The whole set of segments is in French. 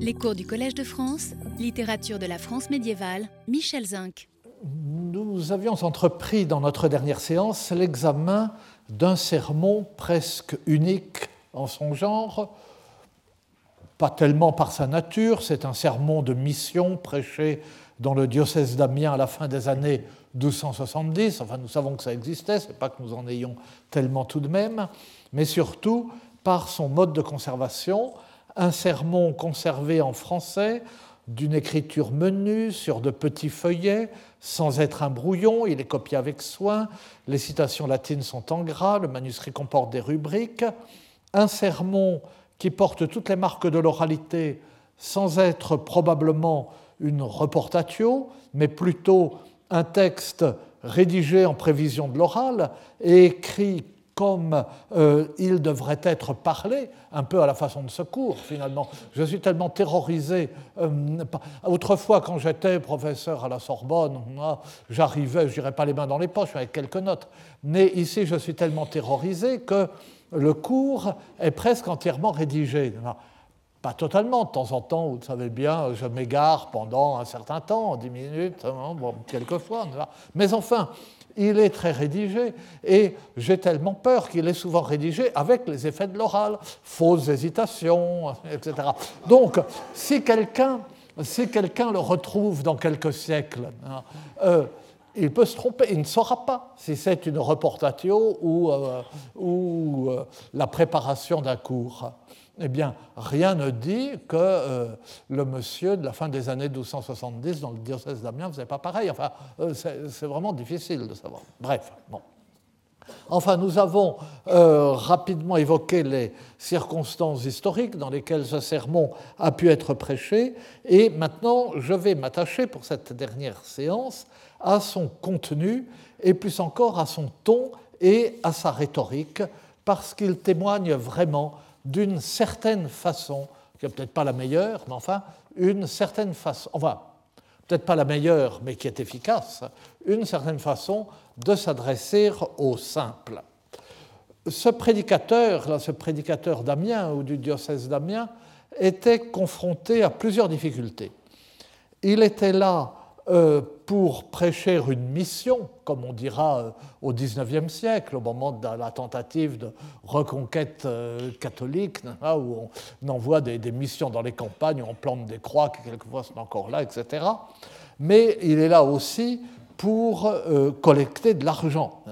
Les cours du Collège de France, littérature de la France médiévale, Michel Zinc. Nous avions entrepris dans notre dernière séance l'examen d'un sermon presque unique en son genre, pas tellement par sa nature, c'est un sermon de mission prêché dans le diocèse d'Amiens à la fin des années 1270. Enfin, nous savons que ça existait, c'est pas que nous en ayons tellement tout de même, mais surtout par son mode de conservation, un sermon conservé en français d'une écriture menue sur de petits feuillets, sans être un brouillon, il est copié avec soin, les citations latines sont en gras, le manuscrit comporte des rubriques, un sermon qui porte toutes les marques de l'oralité sans être probablement une reportatio, mais plutôt un texte rédigé en prévision de l'oral et écrit comme euh, il devrait être parlé, un peu à la façon de secours finalement. Je suis tellement terrorisé. Euh, autrefois, quand j'étais professeur à la Sorbonne, j'arrivais, je dirais pas les mains dans les poches, avec quelques notes. Mais ici, je suis tellement terrorisé que le cours est presque entièrement rédigé. Pas totalement, de temps en temps, vous savez bien, je m'égare pendant un certain temps, 10 minutes, hein, bon, quelquefois. Mais enfin, il est très rédigé et j'ai tellement peur qu'il est souvent rédigé avec les effets de l'oral, fausses hésitations, etc. Donc, si quelqu'un le retrouve dans quelques siècles, hein, euh, il peut se tromper, il ne saura pas si c'est une reportatio ou, euh, euh, la préparation d'un cours eh bien, rien ne dit que euh, le monsieur de la fin des années 1270 dans le diocèse d'Amiens faisait pas pareil. Enfin, euh, c'est vraiment difficile de savoir. Bref, bon. Enfin, nous avons euh, rapidement évoqué les circonstances historiques dans lesquelles ce sermon a pu être prêché, et maintenant je vais m'attacher pour cette dernière séance à son contenu, et plus encore à son ton et à sa rhétorique, parce qu'il témoigne vraiment d'une certaine façon, qui n'est peut-être pas la meilleure, mais enfin, une certaine façon, enfin, peut-être pas la meilleure, mais qui est efficace, une certaine façon de s'adresser au simple. Ce prédicateur, là, ce prédicateur d'Amiens ou du diocèse d'Amiens, était confronté à plusieurs difficultés. Il était là pour prêcher une mission, comme on dira euh, au XIXe siècle, au moment de la tentative de reconquête euh, catholique, où on envoie des, missions dans les campagnes, où on plante des croix qui quelquefois sont encore là, etc. Mais il est là aussi pour collecter de l'argent.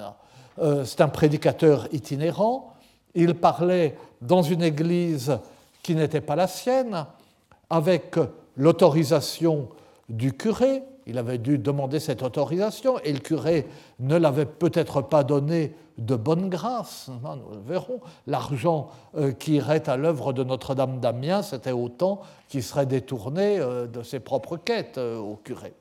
C'est un prédicateur itinérant. Il parlait dans une église qui n'était pas la sienne, avec l'autorisation du curé, il avait dû demander cette autorisation et le curé ne l'avait peut-être pas donné de bonne grâce. Nous verrons. L'argent euh, qui irait à l'œuvre de Notre-Dame d'Amiens, c'était autant qui serait détourné euh, de ses propres quêtes euh, au curé.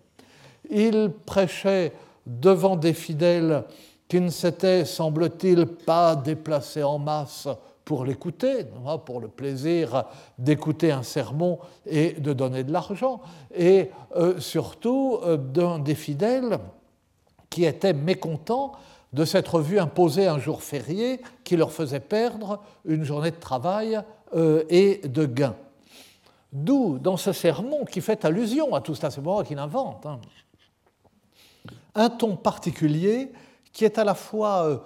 Il prêchait devant des fidèles qui ne s'étaient, semble-t-il, pas déplacés en masse pour l'écouter, pour le plaisir d'écouter un sermon et de donner de l'argent, et euh, surtout euh, d'un des fidèles qui étaient mécontents de s'être vu imposer un jour férié qui leur faisait perdre une journée de travail euh, et de gain. D'où, dans ce sermon qui fait allusion à tout cela, c'est moi qui l'invente, hein, un ton particulier qui est à la fois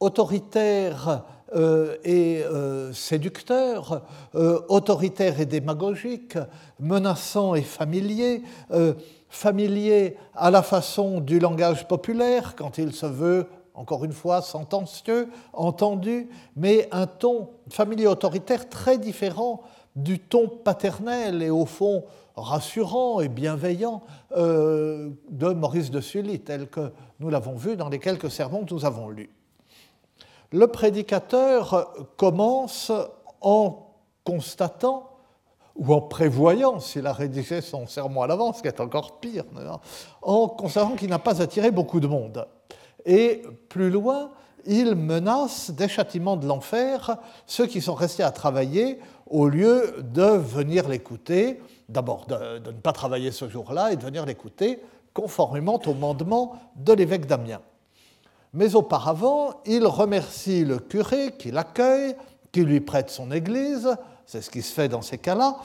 autoritaire euh, et euh, séducteur, euh, autoritaire et démagogique, menaçant et familier, familier à la façon du langage populaire quand il se veut encore une fois, sentencieux, entendu, mais un ton familier autoritaire très différent du ton paternel et au fond rassurant et bienveillant de Maurice de Sully, tel que nous l'avons vu dans les quelques sermons que nous avons lus. Le prédicateur commence en constatant ou en prévoyant, s'il a rédigé son sermon à l'avance, ce qui est encore pire, en constatant qu'il n'a pas attiré beaucoup de monde. Et plus loin, il menace des châtiments de l'enfer ceux qui sont restés à travailler au lieu de venir l'écouter, d'abord de, de, ne pas travailler ce jour-là et de venir l'écouter conformément au mandement de l'évêque d'Amiens. Mais auparavant, il remercie le curé qui l'accueille, qui lui prête son église, c'est ce qui se fait dans ces cas-là,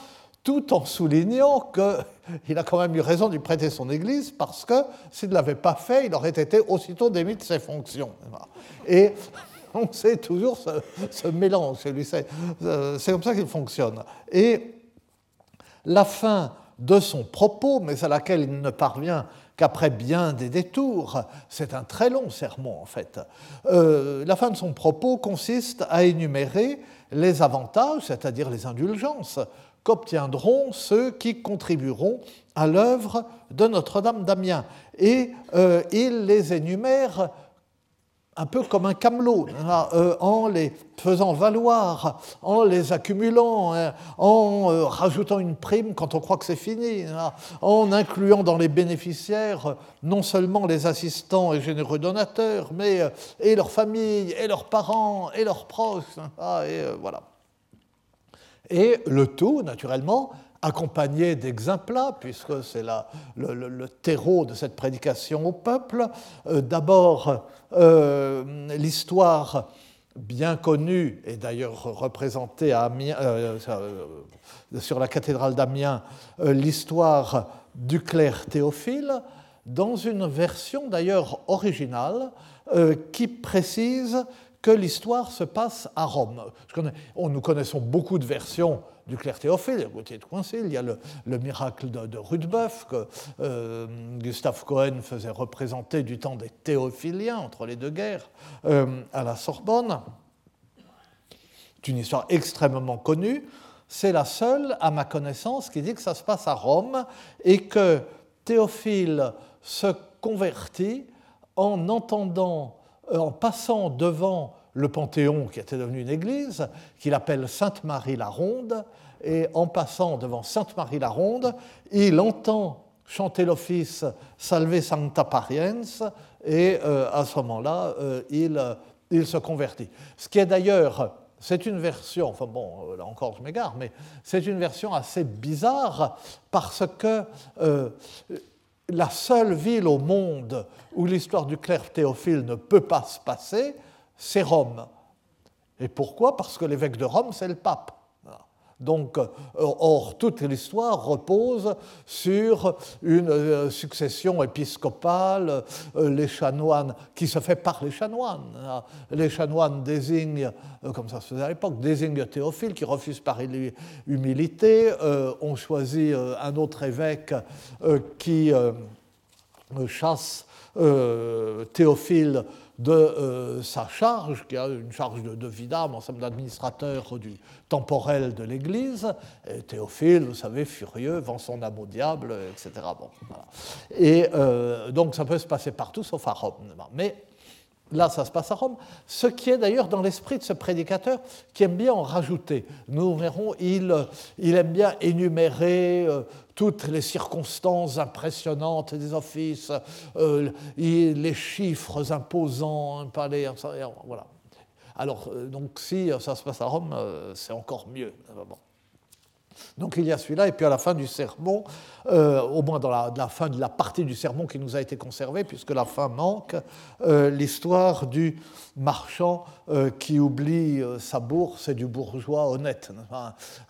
tout en soulignant qu'il a quand même eu raison d'y prêter son Église parce que s'il ne l'avait pas fait, il aurait été aussitôt démis de ses fonctions. Et on sait toujours ce, mélange C'est comme ça qu'il fonctionne. Et la fin de son propos, mais à laquelle il ne parvient qu'après bien des détours, c'est un très long sermon en fait, euh, la fin de son propos consiste à énumérer les avantages, c'est-à-dire les indulgences, qu'obtiendront ceux qui contribueront à l'œuvre de Notre-Dame d'Amiens. Et euh, il les énumère un peu comme un camelot, hein, euh, en les faisant valoir, en les accumulant, hein, en euh, rajoutant une prime quand on croit que c'est fini, hein, en incluant dans les bénéficiaires non seulement les assistants et généreux donateurs, mais euh, et leurs familles, et leurs parents, et leurs proches. et, voilà. et le tout, naturellement, accompagné d'exemplats, puisque c'est le, terreau de cette prédication au peuple. Euh, d'abord, euh, l'histoire bien connue, et d'ailleurs représentée à euh, sur la cathédrale d'Amiens, l'histoire du clerc Théophile, dans une version d'ailleurs originale qui précise que l'histoire se passe à Rome. Nous connaissons beaucoup de versions du clerc Théophile, il y a le, miracle de, de Rudebeuf que euh, Gustave Cohen faisait représenter du temps des théophiliens entre les deux guerres euh, à la Sorbonne. C'est une histoire extrêmement connue. C'est la seule, à ma connaissance, qui dit que ça se passe à Rome et que Théophile se convertit en entendant, en passant devant le Panthéon, qui était devenu une église, qu'il appelle Sainte-Marie la Ronde, et en passant devant Sainte-Marie la Ronde, il entend chanter l'office Salve Sancta Pariens, et euh, à ce moment-là, euh, il, il, se convertit. Ce qui est d'ailleurs, c'est une version, enfin bon, là encore je m'égare, mais c'est une version assez bizarre parce que euh, la seule ville au monde où l'histoire du clerc Théophile ne peut pas se passer, c'est Rome. Et pourquoi? Parce que l'évêque de Rome, c'est le pape. Donc, euh, or, toute l'histoire repose sur une euh, succession épiscopale, euh, les chanoines, qui se fait par les chanoines. Les chanoines désignent, comme ça se faisait à l'époque, désignent Théophile, qui refuse par humilité. On choisit un autre évêque qui chasse Théophile de euh, sa charge, qui a une charge de, vidame, ensemble d'administrateur du temporel de l'Église. Théophile, vous savez, furieux, vend son âme au diable, etc. Bon, Et euh, donc ça peut se passer partout, sauf à Rome. Mais Là, ça se passe à Rome, ce qui est d'ailleurs dans l'esprit de ce prédicateur qui aime bien en rajouter. Nous verrons, il, aime bien énumérer euh, toutes les circonstances impressionnantes des offices, euh, les chiffres imposants, palais, voilà. Alors, euh, donc, si ça se passe à Rome, c'est encore mieux. Donc il y a celui-là, et puis à la fin du sermon, euh, au moins dans la, fin de la partie du sermon qui nous a été conservée, puisque la fin manque, euh, l'histoire du marchand euh, qui oublie sa bourse et du bourgeois honnête.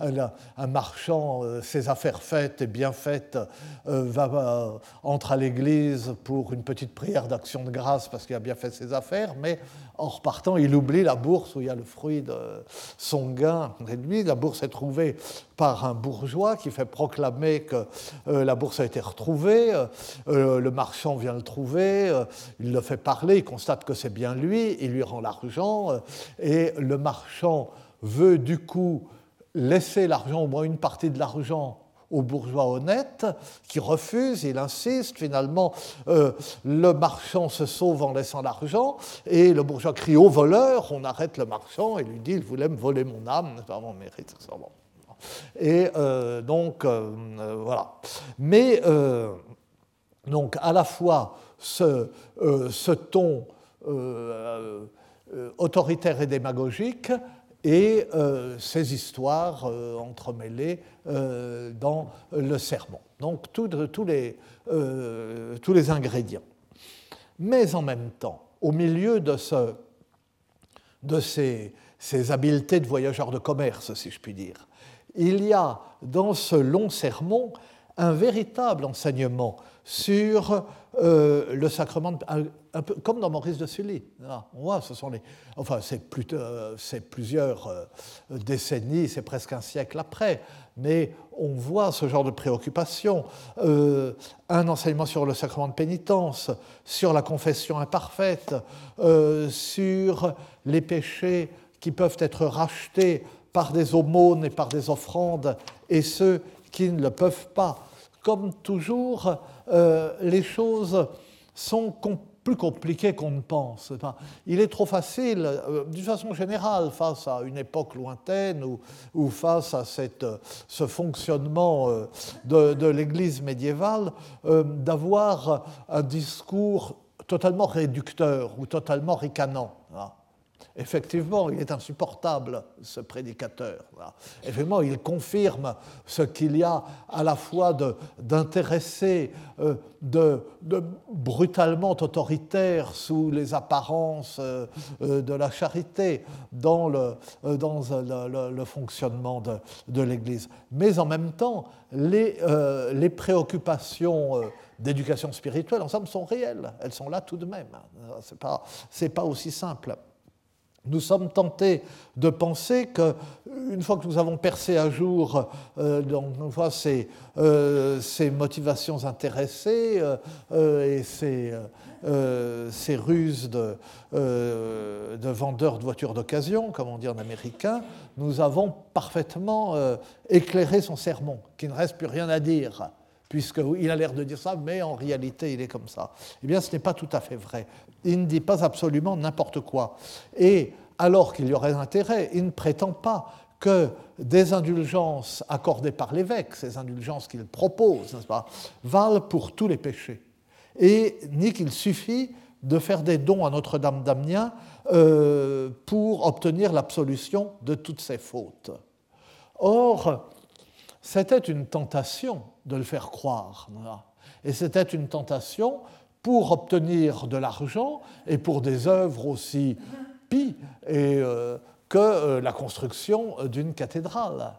Un, marchand, ses affaires faites et bien faites, va, entre à l'église pour une petite prière d'action de grâce parce qu'il a bien fait ses affaires, mais en repartant, il oublie la bourse où il y a le fruit de son gain. Lui, la bourse est trouvée par un bourgeois qui fait proclamer que euh, la bourse a été retrouvée, euh, euh, le marchand vient le trouver, il le fait parler, il constate que c'est bien lui, il lui rend l'argent, et le marchand veut du coup laisser l'argent, au moins une partie de l'argent, au bourgeois honnête qui refuse, il insiste, finalement le marchand se sauve en laissant l'argent et le bourgeois crie au voleur, on arrête le marchand et lui dit il voulait me voler mon âme, pas mon mérite. Et euh, donc, euh, euh, voilà. Mais, donc, à la fois ce ton autoritaire et démagogique et ces histoires entremêlées dans le sermon. Donc, tous les, tous les ingrédients. Mais en même temps, au milieu de ces, ces habiletés de voyageurs de commerce, si je puis dire, il y a dans ce long sermon un véritable enseignement sur euh, le sacrement, un, peu comme dans Maurice de Sully. On voit, ce sont les, enfin, c'est, euh, plusieurs euh, décennies, c'est presque un siècle après, mais on voit ce genre de préoccupation. un enseignement sur le sacrement de pénitence, sur la confession imparfaite, sur les péchés qui peuvent être rachetés par des aumônes et par des offrandes, et ceux qui ne le peuvent pas. Comme toujours, euh, les choses sont plus compliquées qu'on ne pense. il est trop facile, euh, d'une façon générale, face à une époque lointaine ou, face à ce fonctionnement euh, de, l'Église médiévale, d'avoir un discours totalement réducteur ou totalement ricanant. Effectivement, il est insupportable, ce prédicateur. Effectivement, il confirme ce qu'il y a à la fois d'intéressé, euh, de, brutalement autoritaire sous les apparences euh, euh, de la charité dans le, fonctionnement de, l'Église. Mais en même temps, les, préoccupations d'éducation spirituelle, ensemble, sont réelles. Elles sont là tout de même. Ce n'est pas aussi simple nous sommes tentés de penser qu'une fois que nous avons percé à jour euh, euh, ces, motivations intéressées euh, et ces, euh, ces, ruses de, de, vendeurs de voitures d'occasion, comme on dit en américain, nous avons parfaitement éclairé son sermon, qu'il ne reste plus rien à dire puisqu'il a l'air de dire ça, mais en réalité il est comme ça. Eh bien, ce n'est pas tout à fait vrai il ne dit pas absolument n'importe quoi. Et alors qu'il y aurait intérêt, il ne prétend pas que des indulgences accordées par l'évêque, ces indulgences qu'il propose, pas, valent pour tous les péchés. Et ni qu'il suffit de faire des dons à Notre-Dame d'Amiens euh, pour obtenir l'absolution de toutes ses fautes. Or, c'était une tentation de le faire croire. Et c'était une tentation pour obtenir de l'argent et pour des œuvres aussi pies euh, que euh, la construction d'une cathédrale.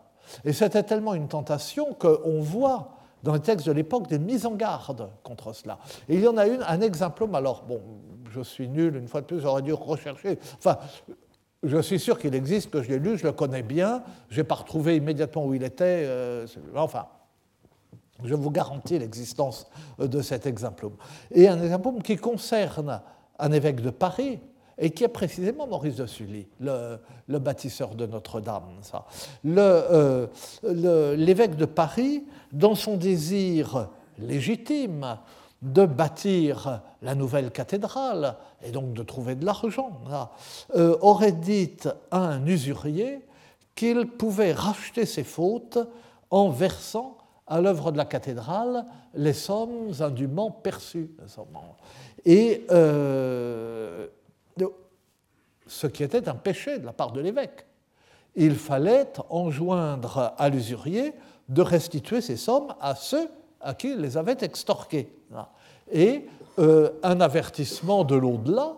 Et c'était tellement une tentation qu'on voit dans les textes de l'époque des mises en garde contre cela. Et il y en a une, un exemple, alors bon, je suis nul, une fois de plus, j'aurais dû rechercher. Enfin, je suis sûr qu'il existe, que je l'ai lu, je le connais bien, je n'ai pas retrouvé immédiatement où il était. Euh, enfin, je vous garantis l'existence de cet exemple. Et un exemple qui concerne un évêque de Paris, et qui est précisément Maurice de Sully, le, bâtisseur de Notre-Dame. Euh, l'évêque de Paris, dans son désir légitime de bâtir la nouvelle cathédrale et donc de trouver de l'argent, euh, aurait dit à un usurier qu'il pouvait racheter ses fautes en versant à l'œuvre de la cathédrale les sommes indûment perçues. Et euh, ce qui était un péché de la part de l'évêque. Il fallait enjoindre à l'usurier de restituer ces sommes à ceux à qui il les avait extorquées. Et euh, un avertissement de l'au-delà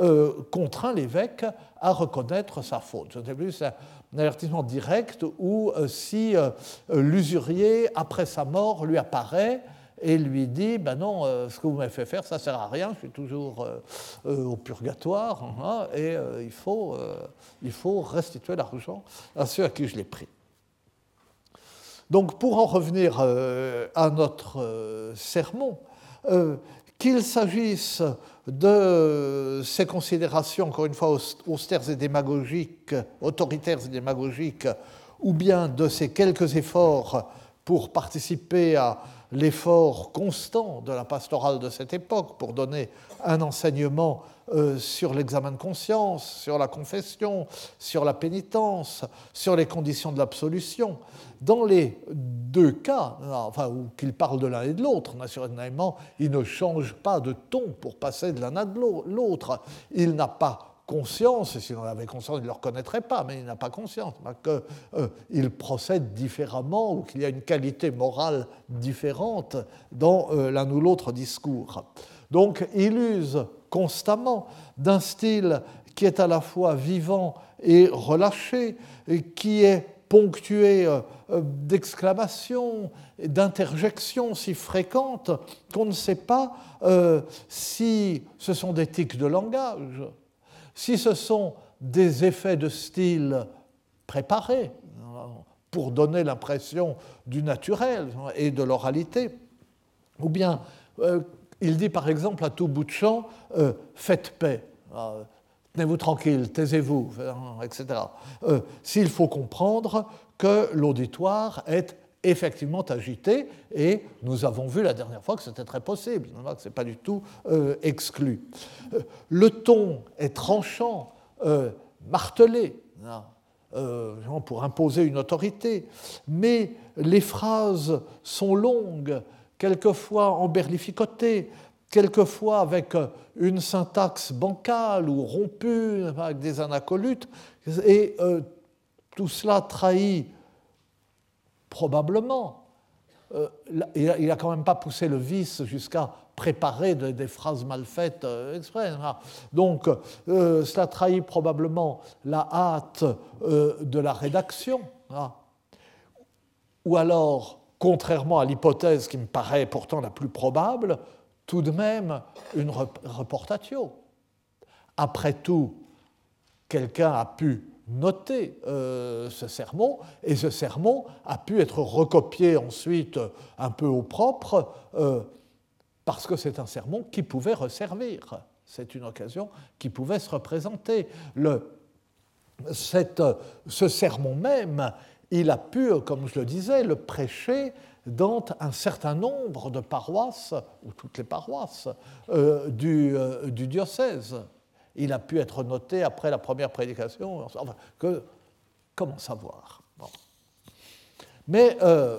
euh, contraint l'évêque à reconnaître sa faute. Je plus, un avertissement direct où euh, si euh, l'usurier, après sa mort, lui apparaît et lui dit ben non, ce que vous m'avez fait faire, ça sert à rien, je suis toujours au purgatoire, hein, et il faut restituer l'argent à ceux à qui je l'ai pris. Donc pour en revenir à notre sermon, qu'il s'agisse de ces considérations, encore une fois, austères et démagogiques, autoritaires et démagogiques, ou bien de ces quelques efforts pour participer à l'effort constant de la pastorale de cette époque, pour donner un enseignement euh, sur l'examen de conscience, sur la confession, sur la pénitence, sur les conditions de l'absolution. Dans les deux cas, enfin, où qu'il parle de l'un et de l'autre, naturellement, il ne change pas de ton pour passer de l'un à l'autre. Il n'a pas conscience, et s'il en avait conscience, il ne le reconnaîtrait pas, mais il n'a pas conscience qu'il euh, procède différemment ou qu'il y a une qualité morale différente dans euh, l'un ou l'autre discours. Donc il use constamment d'un style qui est à la fois vivant et relâché, qui est ponctué d'exclamations, d'interjections si fréquentes qu'on ne sait pas si ce sont des tics de langage, si ce sont des effets de style préparés pour donner l'impression du naturel et de l'oralité, ou bien il dit par exemple à tout bout de champ euh, Faites paix, euh, tenez-vous tranquille, taisez-vous, etc. Euh, s'il faut comprendre que l'auditoire est effectivement agité, et nous avons vu la dernière fois que c'était très possible, que ce n'est pas du tout exclu. le ton est tranchant, martelé. pour imposer une autorité, mais les phrases sont longues, quelquefois emberlificotée, quelquefois avec euh, une syntaxe bancale ou rompue, avec des anacolutes, et euh, tout cela trahit probablement. Euh, il n'a quand même pas poussé le vice jusqu'à préparer des phrases mal faites exprès. Hein. Donc, cela trahit probablement la hâte de la rédaction. Hein. Ou alors, contrairement à l'hypothèse qui me paraît pourtant la plus probable, tout de même une reportatio. Après tout, quelqu'un a pu noter euh, ce sermon, et ce sermon a pu être recopié ensuite un peu au propre, euh, parce que c'est un sermon qui pouvait resservir. C'est une occasion qui pouvait se représenter. Le, ce sermon même, il a pu, comme je le disais, le prêcher dans un certain nombre de paroisses, ou toutes les paroisses, euh, euh, du, diocèse. Il a pu être noté après la première prédication. Enfin, que, comment savoir? Mais euh,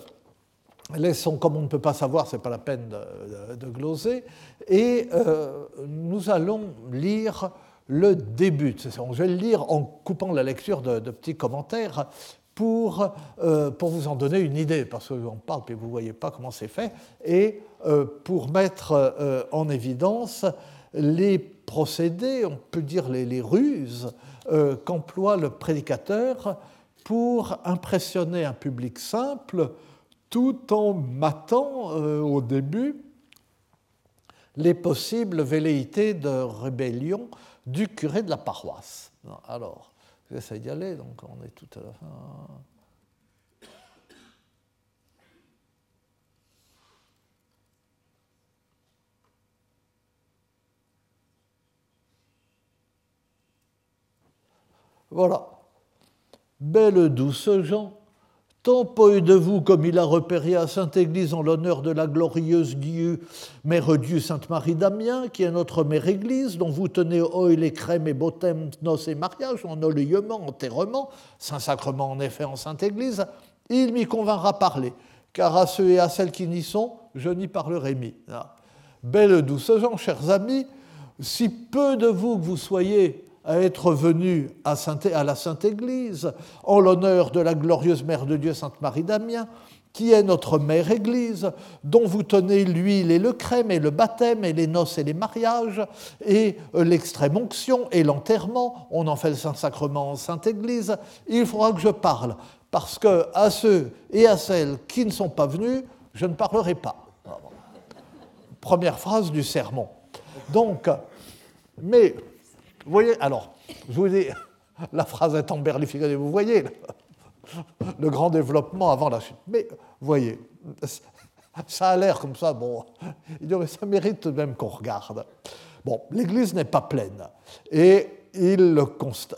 laissons, comme on ne peut pas savoir, ce n'est pas la peine de, gloser, et nous allons lire le début. Je vais le lire en coupant la lecture de petits commentaires pour, euh, pour vous en donner une idée, parce qu'on parle et vous ne voyez pas comment c'est fait, et euh, pour mettre euh, en évidence les procédés, on peut dire les, ruses qu'emploie le prédicateur pour impressionner un public simple tout en matant au début les possibles velléités de rébellion du curé de la paroisse. Alors, J'essaie d'y aller, donc on est tout à la fin. Voilà. Belle douce gens, Tant peu de vous comme il a repéré à Sainte-Église en l'honneur de la glorieuse Dieu, Mère Dieu Sainte-Marie d'Amiens, qui est notre Mère Église, dont vous tenez oil et crème et baptême, noces et mariage, en olieusement, enterrement, Saint-Sacrement en effet en Sainte-Église, il m'y convainra parler, car à ceux et à celles qui n'y sont, je n'y parlerai mis. Ah. Belle douce gens, chers amis, si peu de vous que vous soyez à être venu à, la Sainte Église en l'honneur de la glorieuse Mère de Dieu Sainte Marie d'Amiens, qui est notre Mère Église, dont vous tenez l'huile et le crème et le baptême et les noces et les mariages et euh, l'extrême onction et l'enterrement. On en fait le Saint-Sacrement en Sainte Église. Il faudra que je parle, parce que à ceux et à celles qui ne sont pas venus, je ne parlerai pas. Première phrase du sermon. Donc, mais vous voyez, alors, je vous dis, la phrase est en berlifiée, vous voyez le grand développement avant la chute. Mais, vous voyez, ça a l'air comme ça, bon, ça mérite même qu'on regarde. Bon, l'Église n'est pas pleine. Et il le,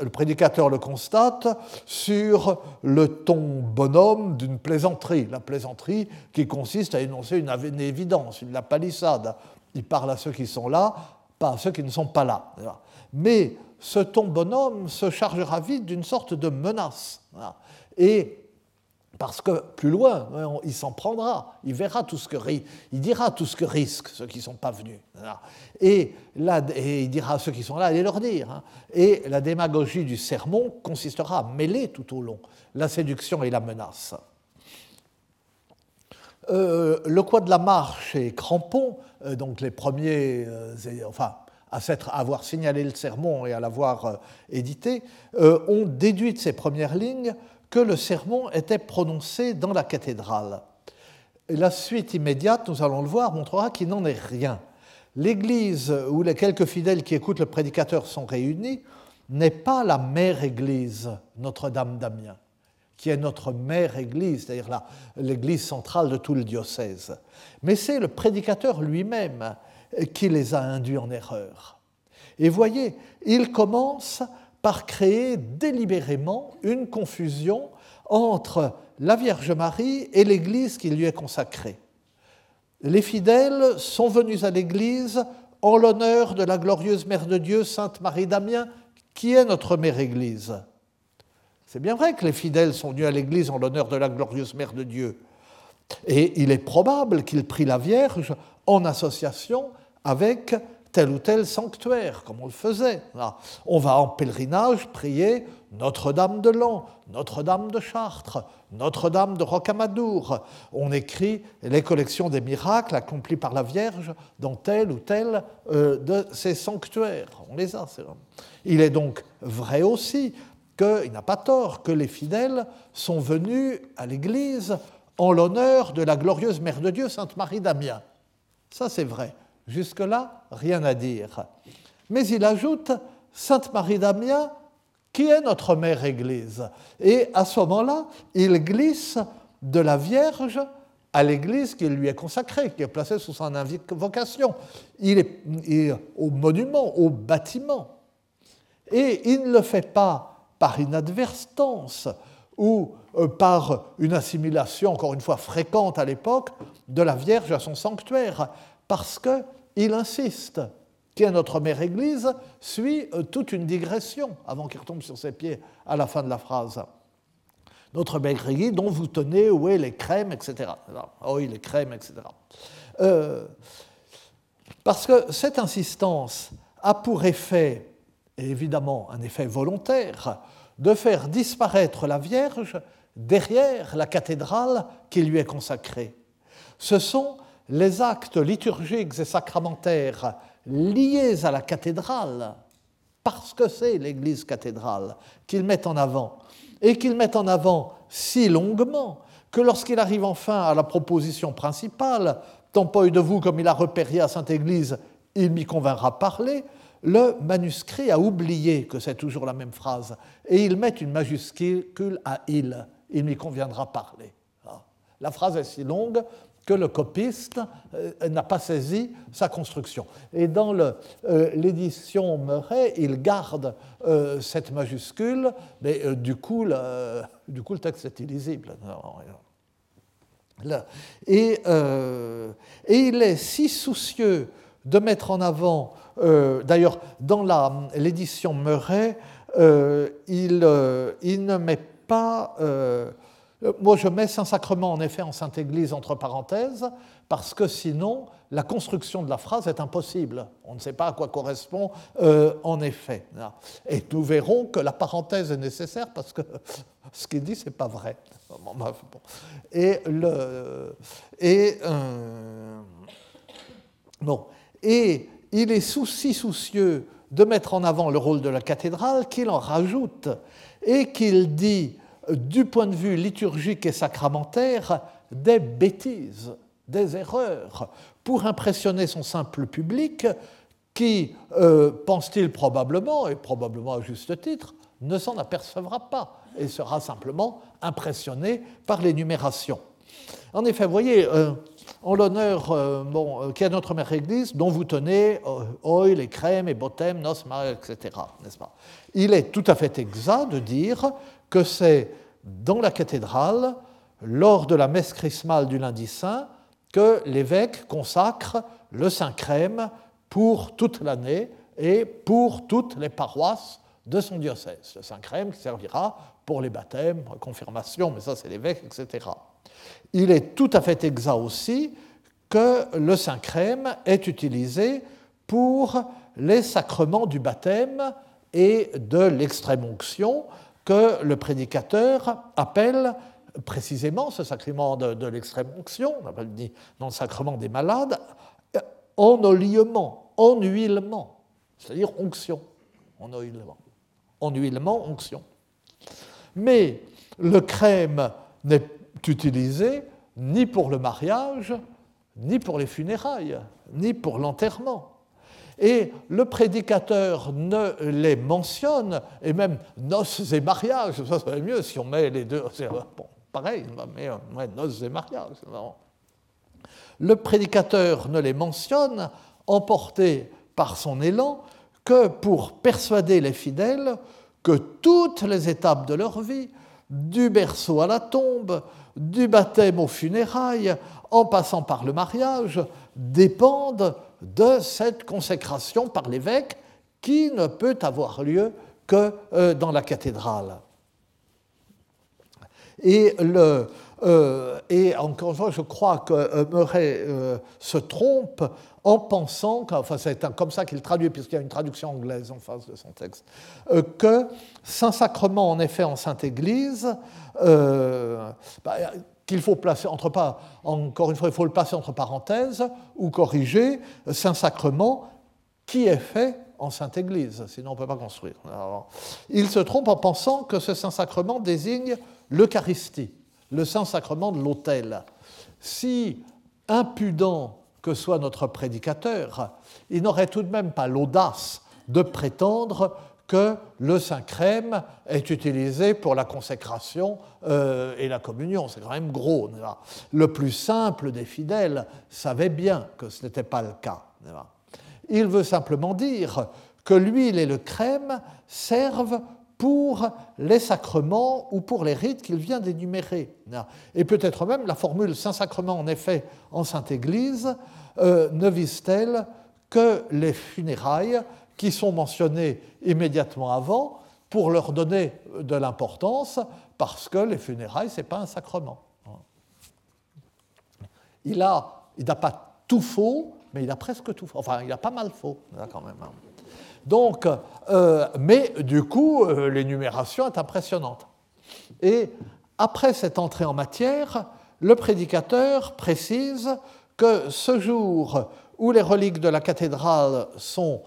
prédicateur le constate sur le ton bonhomme d'une plaisanterie, la plaisanterie qui consiste à énoncer une, une évidence, une la palissade. Il parle à ceux qui sont là, pas à ceux qui ne sont pas là mais ce ton bonhomme se chargera vite d'une sorte de menace. Et parce que plus loin, hein, il s'en prendra, il verra tout ce que il dira tout ce que risquent ceux qui ne sont pas venus. Et, il dira à ceux qui sont là, allez leur dire. Hein. Et la démagogie du sermon consistera à mêler tout au long la séduction et la menace. Euh, le quoi de la marche et Crampon, euh, donc les premiers, euh, enfin à, avoir signalé le sermon et à l'avoir euh, édité, euh, ont déduit de ces premières lignes que le sermon était prononcé dans la cathédrale. La suite immédiate, nous allons le voir, montrera qu'il n'en est rien. L'église où les quelques fidèles qui écoutent le prédicateur sont réunis n'est pas la mère église Notre-Dame d'Amiens, qui est notre mère église, c'est-à-dire l'église centrale de tout le diocèse, mais c'est le prédicateur lui-même qui les a induits en erreur. Et voyez, il commence par créer délibérément une confusion entre la Vierge Marie et l'Église qui lui est consacrée. Les fidèles sont venus à l'Église en l'honneur de la glorieuse Mère de Dieu, Sainte Marie d'Amiens, qui est notre Mère Église. C'est bien vrai que les fidèles sont venus à l'Église en l'honneur de la glorieuse Mère de Dieu. Et il est probable qu'ils prient la Vierge en association avec tel ou tel sanctuaire, comme on le faisait. On va en pèlerinage prier Notre-Dame de Lens, Notre-Dame de Chartres, Notre-Dame de Rocamadour. On écrit les collections des miracles accomplis par la Vierge dans tel ou tel euh, de ces sanctuaires. On les a, c'est Il est donc vrai aussi qu'il n'a pas tort que les fidèles sont venus à l'Église en l'honneur de la glorieuse Mère de Dieu, Sainte Marie d'Amiens. Ça, c'est vrai. Jusque-là, rien à dire. Mais il ajoute Sainte Marie d'Amiens, qui est notre mère Église. Et à ce moment-là, il glisse de la Vierge à l'Église qui lui est consacrée, qui est placée sous son invocation. Il est, au monument, au bâtiment. Et il ne le fait pas par inadvertance ou euh, par une assimilation, encore une fois fréquente à l'époque, de la Vierge à son sanctuaire, parce que il insiste, qui est notre mère Église, suit euh, toute une digression avant qu'il retombe sur ses pieds à la fin de la phrase. Notre mère Église, dont vous tenez, où est les crèmes, etc. Ah oui, les crèmes, etc. Euh, parce que cette insistance a pour effet, et évidemment un effet volontaire, de faire disparaître la Vierge derrière la cathédrale qui lui est consacrée. Ce sont les actes liturgiques et sacramentaires liés à la cathédrale, parce que c'est l'Église cathédrale qu'ils mettent en avant, et qu'ils mettent en avant si longuement que lorsqu'il arrive enfin à la proposition principale, pas de vous comme il a repéré à Sainte-Église, il m'y conviendra parler, le manuscrit a oublié que c'est toujours la même phrase, et il met une majuscule à il, il m'y conviendra parler. Ah. La phrase est si longue le copiste euh, n'a pas saisi sa construction. Et dans euh, l'édition Meuret, il garde euh, cette majuscule, mais du, coup, le, texte est illisible. Et, il est si soucieux de mettre en avant, d'ailleurs, dans l'édition Meuret, il, ne met pas euh, moi, je mets Saint-Sacrement en effet en Sainte-Église entre parenthèses, parce que sinon, la construction de la phrase est impossible. On ne sait pas à quoi correspond euh, en effet. Et nous verrons que la parenthèse est nécessaire parce que ce qu'il dit, ce n'est pas vrai. Et, euh, et il est si soucieux de mettre en avant le rôle de la cathédrale qu'il en rajoute et qu'il dit du point de vue liturgique et sacramentaire, des bêtises, des erreurs, pour impressionner son simple public qui, euh, pense-t-il probablement, et probablement à juste titre, ne s'en apercevra pas et sera simplement impressionné par l'énumération. En effet, vous voyez, euh, en l'honneur euh, bon, qui est notre mère Église, dont vous tenez oil et crème et bottem, nos, etc. N'est-ce pas? Il est tout à fait exact de dire que c'est dans la cathédrale, lors de la messe chrismale du lundi saint, que l'évêque consacre le Saint-Crème pour toute l'année et pour toutes les paroisses de son diocèse. Le Saint-Crème qui servira pour les baptêmes, confirmation, mais ça c'est l'évêque, etc. Il est tout à fait exact aussi que le Saint-Crème est utilisé pour les sacrements du baptême et de l'extrême-onction, que le prédicateur appelle précisément ce sacrement de, l'extrême onction, on appelle dit dans le sacrement des malades, enoliement, enhuilement, c'est-à-dire onction, enhuilement, enhuilement, onction. Mais Le crème n'est utilisé ni pour le mariage, ni pour les funérailles, ni pour l'enterrement. Et le prédicateur ne les mentionne, et même noces et mariages, ça serait mieux si on met les deux. Bon, pareil, on met noces et mariages. Le prédicateur ne les mentionne, emporté par son élan, que pour persuader les fidèles que toutes les étapes de leur vie, du berceau à la tombe, du baptême aux funérailles, en passant par le mariage, dépendent de cette consécration par l'évêque qui ne peut avoir lieu que euh, dans la cathédrale. Euh, et encore une fois, je crois que euh, Murray se trompe en pensant, enfin c'est comme ça qu'il traduit, puisqu'il y a une traduction anglaise en face de son texte, que Saint-Sacrement, en effet, en Sainte-Église, bah, qu'il faut placer entre pas, encore une fois, il faut le placer entre parenthèses ou corriger Saint-Sacrement qui est fait en Sainte Église, sinon on ne peut pas construire. il se trompe en pensant que ce Saint-Sacrement désigne l'Eucharistie, le Saint-Sacrement de l'autel. Si impudent que soit notre prédicateur, il n'aurait tout de même pas l'audace de prétendre que le Saint-Crème est utilisé pour la consécration euh, et la communion. C'est quand même gros. Le plus simple des fidèles savait bien que ce n'était pas le cas. Il veut simplement dire que l'huile et le crème servent pour les sacrements ou pour les rites qu'il vient d'énumérer. Et peut-être même la formule Saint-Sacrement, en effet, en Sainte Église, euh, ne vise-t-elle que les funérailles qui sont mentionnés immédiatement avant pour leur donner de l'importance, parce que les funérailles, ce n'est pas un sacrement. Il n'a il pas tout faux, mais il a presque tout faux. Enfin, il a pas mal faux, quand même. Hein. Donc, euh, mais du coup, euh, l'énumération est impressionnante. Et après cette entrée en matière, le prédicateur précise que ce jour où les reliques de la cathédrale sont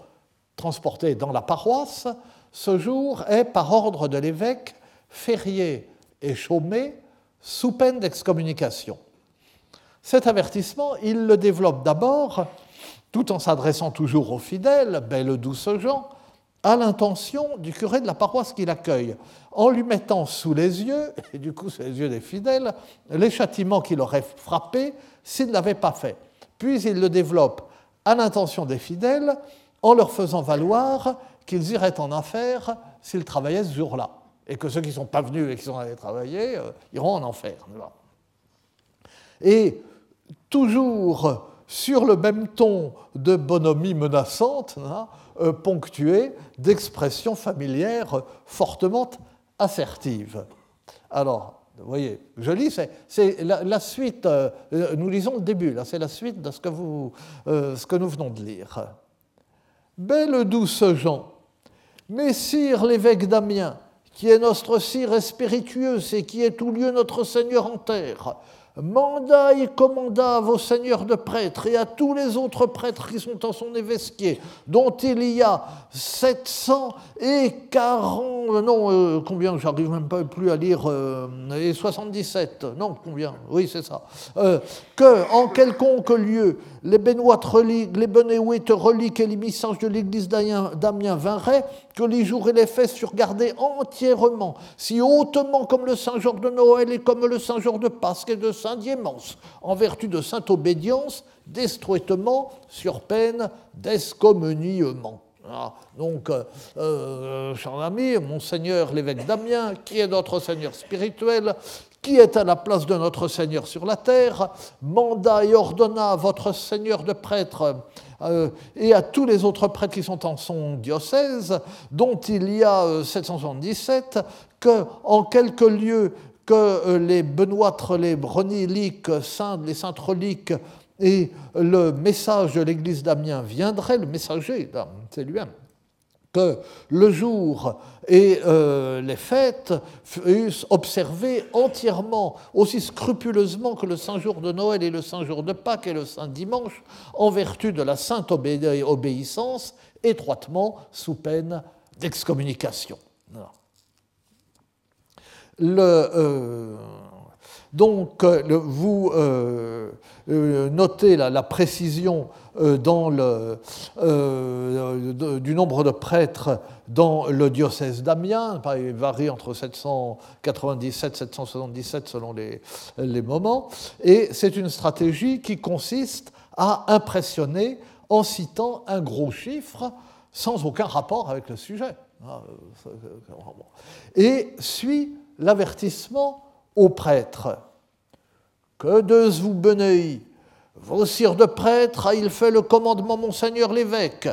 transporté dans la paroisse, ce jour est, par ordre de l'évêque, férié et chômé sous peine d'excommunication. Cet avertissement, il le développe d'abord, tout en s'adressant toujours aux fidèles, belle douce gens, à l'intention du curé de la paroisse qui l'accueille, en lui mettant sous les yeux, et du coup sous les yeux des fidèles, les châtiments qu'il aurait frappés s'il ne l'avait pas fait. Puis il le développe à l'intention des fidèles en leur faisant valoir qu'ils iraient en enfer s'ils travaillaient ce jour-là, et que ceux qui ne sont pas venus et qui sont allés travailler euh, iront en enfer. Et toujours sur le même ton de bonhomie menaçante, hein, euh, ponctué d'expressions familières fortement assertives. Alors, vous voyez, je lis, c'est la, suite, euh, nous lisons le début, là, c'est la suite de ce que nous venons de lire. Belle douce Jean, Messire l'évêque d'Amiens, qui est notre cire spiritueux et qui est tout lieu notre Seigneur en terre, Manda et commanda à vos seigneurs de prêtres et à tous les autres prêtres qui sont en son évesquier, dont il y a 740, non, euh, combien, j'arrive même pas plus à lire, euh, et 77, non, combien, oui, c'est ça, euh, que en quelconque lieu, les bénoites reliques, les bénéouites reliques et les messages de l'église d'Amiens vinraient, que les jours et les fêtes furent gardés entièrement, si hautement comme le Saint-Jour de Noël et comme le Saint-Jour de Pâques et de Saint-Diémence, en vertu de sainte obédience, destruitement sur peine d'excommuniement. Ah, donc, euh, euh, cher ami, Monseigneur l'évêque d'Amiens, qui est notre Seigneur spirituel, qui est à la place de notre Seigneur sur la terre, manda et ordonna à votre Seigneur de prêtre euh, et à tous les autres prêtres qui sont en son diocèse, dont il y a 777, que en quelques lieux que les benoîtres, les broniliques, les saintes reliques et le message de l'église d'Amiens viendrait, le messager, c'est lui-même, que le jour et euh, les fêtes fussent observés entièrement, aussi scrupuleusement que le Saint-Jour de Noël et le Saint-Jour de Pâques et le Saint-Dimanche, en vertu de la sainte obéissance, étroitement sous peine d'excommunication. Le, donc, vous notez la, précision dans le, du nombre de prêtres dans le diocèse d'Amiens. Il varie entre 797 et 777 selon les, les moments. Et c'est une stratégie qui consiste à impressionner en citant un gros chiffre sans aucun rapport avec le sujet. Ah, Et suit l'avertissement aux prêtres. Que de vous beneuil, vos sires de prêtres a-il fait le commandement, monseigneur l'évêque.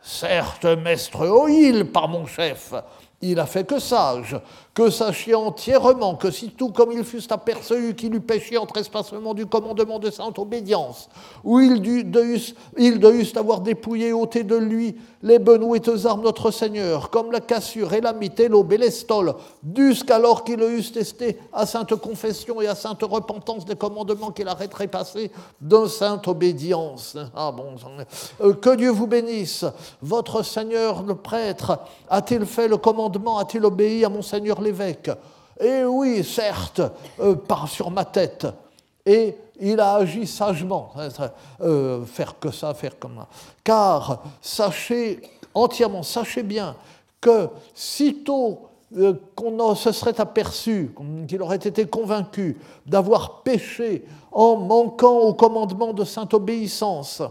Certes, maître Oil, par mon chef, il a fait que sage, que sachiez entièrement que si tout comme il fût aperçu qu'il eût péché en trespassement du commandement de sainte obédience, ou il deût il avoir dépouillé ôté de lui les benouettes armes notre Seigneur, comme la cassure et la mythe et l'aube et l'estole, jusqu'alors qu'il eussent testé à sainte confession et à sainte repentance des commandements qu'il arrêterait passé de sainte obédience. Ah bon, euh, que Dieu vous bénisse. Votre Seigneur le prêtre a-t-il fait le commandement, a-t-il obéi à mon Seigneur l'évêque Eh oui, certes, euh, par sur ma tête. Et il a agi sagement, euh, faire que ça, faire comme ça. Car sachez entièrement, sachez bien que sitôt euh, qu'on se serait aperçu, qu'il aurait été convaincu d'avoir péché en manquant au commandement de sainte obéissance,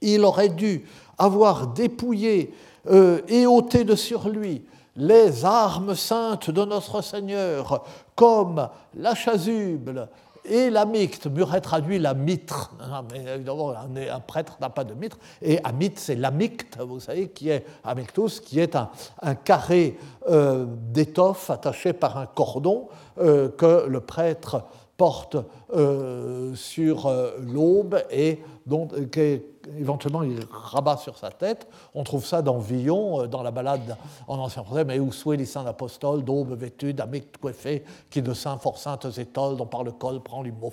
il aurait dû avoir dépouillé euh, et ôté de sur lui les armes saintes de notre Seigneur, comme la chasuble, et la micte, Muret traduit la mitre, mais évidemment un, prêtre n'a pas de mitre, et amite c'est l'amicte, vous savez, qui est amictus, qui est un, carré euh, d'étoffe attaché par un cordon euh, que le prêtre porte euh, sur l'aube et dont, éventuellement il rabat sur sa tête. On trouve ça dans Villon, euh, dans la balade en ancien français, mais où souhait les saints apostles, d'aube vêtus, d'amic coiffé, qui de saints fort saintes étoiles, dont par le col prend l'humour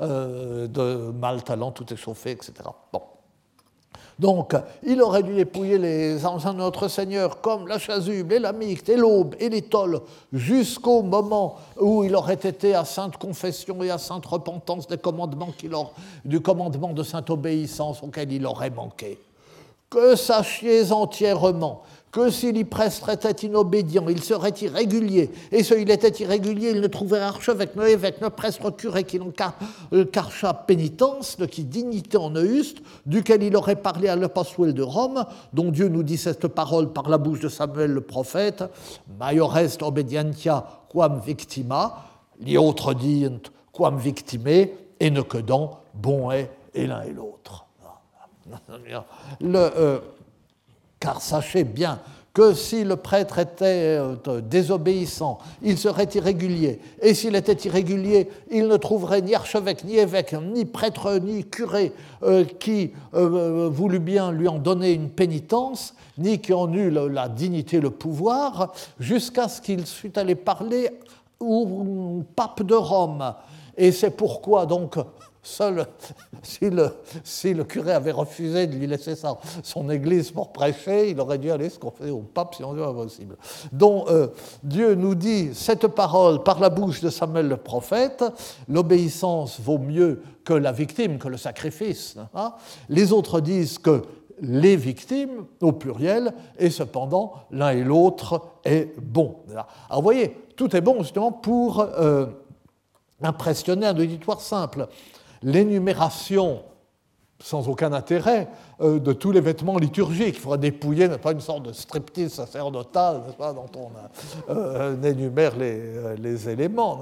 euh, de mal talent tout échauffé, etc. Bon. Donc, il aurait dû dépouiller les anciens de notre Seigneur comme la chasuble et la mixte et l'aube et l'étole jusqu'au moment où il aurait été à sainte confession et à sainte repentance des commandements du commandement de sainte obéissance auquel il aurait manqué. Que sachiez entièrement que s'il y presterait inobédient, il serait irrégulier, et s'il était irrégulier, il ne trouverait archevêque, ne évêque, ne prêtre curé qui n'en carcha euh, pénitence, de qui dignité en euste, duquel il aurait parlé à l'apostole de Rome, dont Dieu nous dit cette parole par la bouche de Samuel le prophète, Maiorest obedientia quam victima, li autres dient quam victime, et ne que dans bon est et l'un et l'autre. Euh, car sachez bien que si le prêtre était euh, désobéissant, il serait irrégulier. Et s'il était irrégulier, il ne trouverait ni archevêque, ni évêque, ni prêtre, ni curé euh, qui euh, voulut bien lui en donner une pénitence, ni qui en eût la dignité, le pouvoir, jusqu'à ce qu'il fût allé parler au pape de Rome. Et c'est pourquoi donc Seul, si le, si le, curé avait refusé de lui laisser son église pour prêcher, il aurait dû aller se confesser au pape, si on pas possible. Donc euh, Dieu nous dit cette parole par la bouche de Samuel le prophète, l'obéissance vaut mieux que la victime, que le sacrifice. Hein. Les autres disent que les victimes, au pluriel, et cependant l'un et l'autre est bon. Alors vous voyez, tout est bon justement pour euh, impressionner un auditoire simple l'énumération sans aucun intérêt euh, de tous les vêtements liturgiques. Il faudra dépouiller, n'est pas une sorte de striptease sacerdotal, pas, dont on euh, énumère les, euh, les éléments.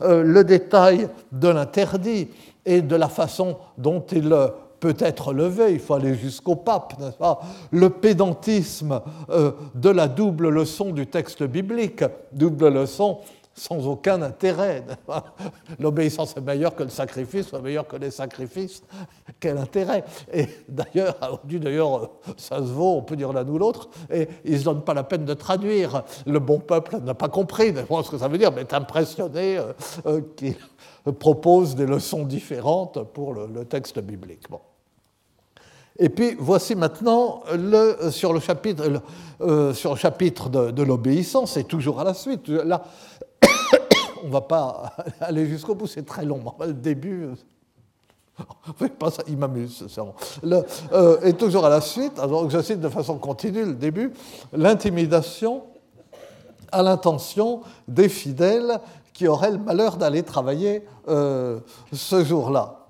le détail de l'interdit et de la façon dont il peut être levé, il faut aller jusqu'au pape, n'est-ce pas Le pédantisme de la double leçon du texte biblique, double leçon sans aucun intérêt. L'obéissance est meilleure que le sacrifice, soit meilleure que les sacrifices. Quel intérêt? Et d'ailleurs, d'ailleurs, ça se vaut, on peut dire l'un ou l'autre, et ils ne se donnent pas la peine de traduire. Le bon peuple n'a pas compris ce que ça veut dire, mais est impressionné euh, euh, qu'il propose des leçons différentes pour le, texte biblique. Bon. Et puis voici maintenant le, sur le chapitre, euh, sur le chapitre de, de l'obéissance, et toujours à la suite. Là, on ne va pas aller jusqu'au bout, c'est très long. Le début, il m'amuse, le, euh, et toujours à la suite, alors je cite de façon continue le début, l'intimidation à l'intention des fidèles qui auraient le malheur d'aller travailler euh, ce jour-là.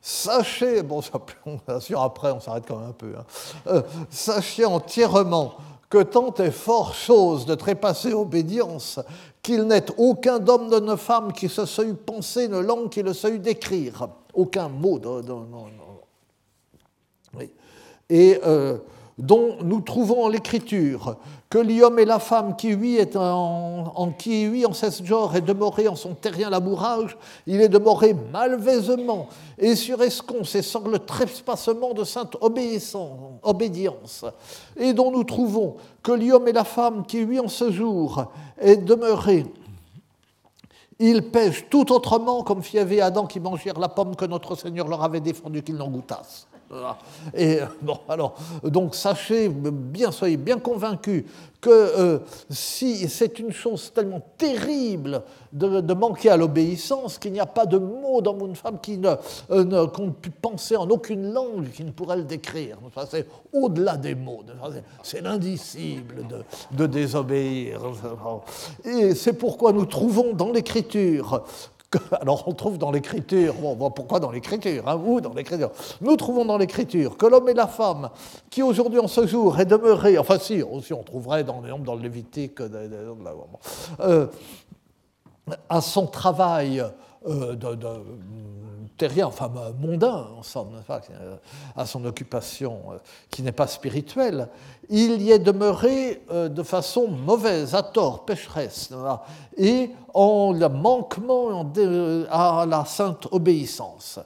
Sachez, bon, ça, après on s'arrête quand même un peu, hein. euh, sachez entièrement que tant est fort chose de trépasser obédience qu'il n'est aucun d'homme de femme qui se soit penser une langue qui le soit d'écrire. Aucun mot. Et euh, dont nous trouvons l'écriture que l'homme et la femme qui lui est en, en ce genre est demeuré en son terrien labourage, il est demeuré malvaisement et sur esconce et sans le trespassement de sainte obédience, et dont nous trouvons que l'homme et la femme qui lui en ce jour est demeuré ils pêchent tout autrement comme et Adam qui mangèrent la pomme que notre Seigneur leur avait défendu qu'ils n'en goûtassent. Et bon, alors, donc sachez, bien, soyez bien convaincus que euh, si c'est une chose tellement terrible de, manquer à l'obéissance qu'il n'y a pas de mot dans une femme qui ne, euh, qu'on ne peut penser en aucune langue qui ne pourrait le décrire. C'est au-delà des mots. C'est l'indicible de, de désobéir. Et c'est pourquoi nous trouvons dans l'Écriture alors on trouve dans l'écriture, on voit pourquoi dans l'écriture, hein, dans l'écriture. Nous trouvons dans l'écriture que l'homme et la femme, qui aujourd'hui en ce jour est demeuré, enfin si, aussi on trouverait dans, dans le Lévitique, euh, à son travail euh, de, terrien, enfin mondain, en somme, à son occupation euh, qui n'est pas spirituelle, il y est demeuré euh, de façon mauvaise, à tort, pécheresse, et en manquement à la sainte obéissance.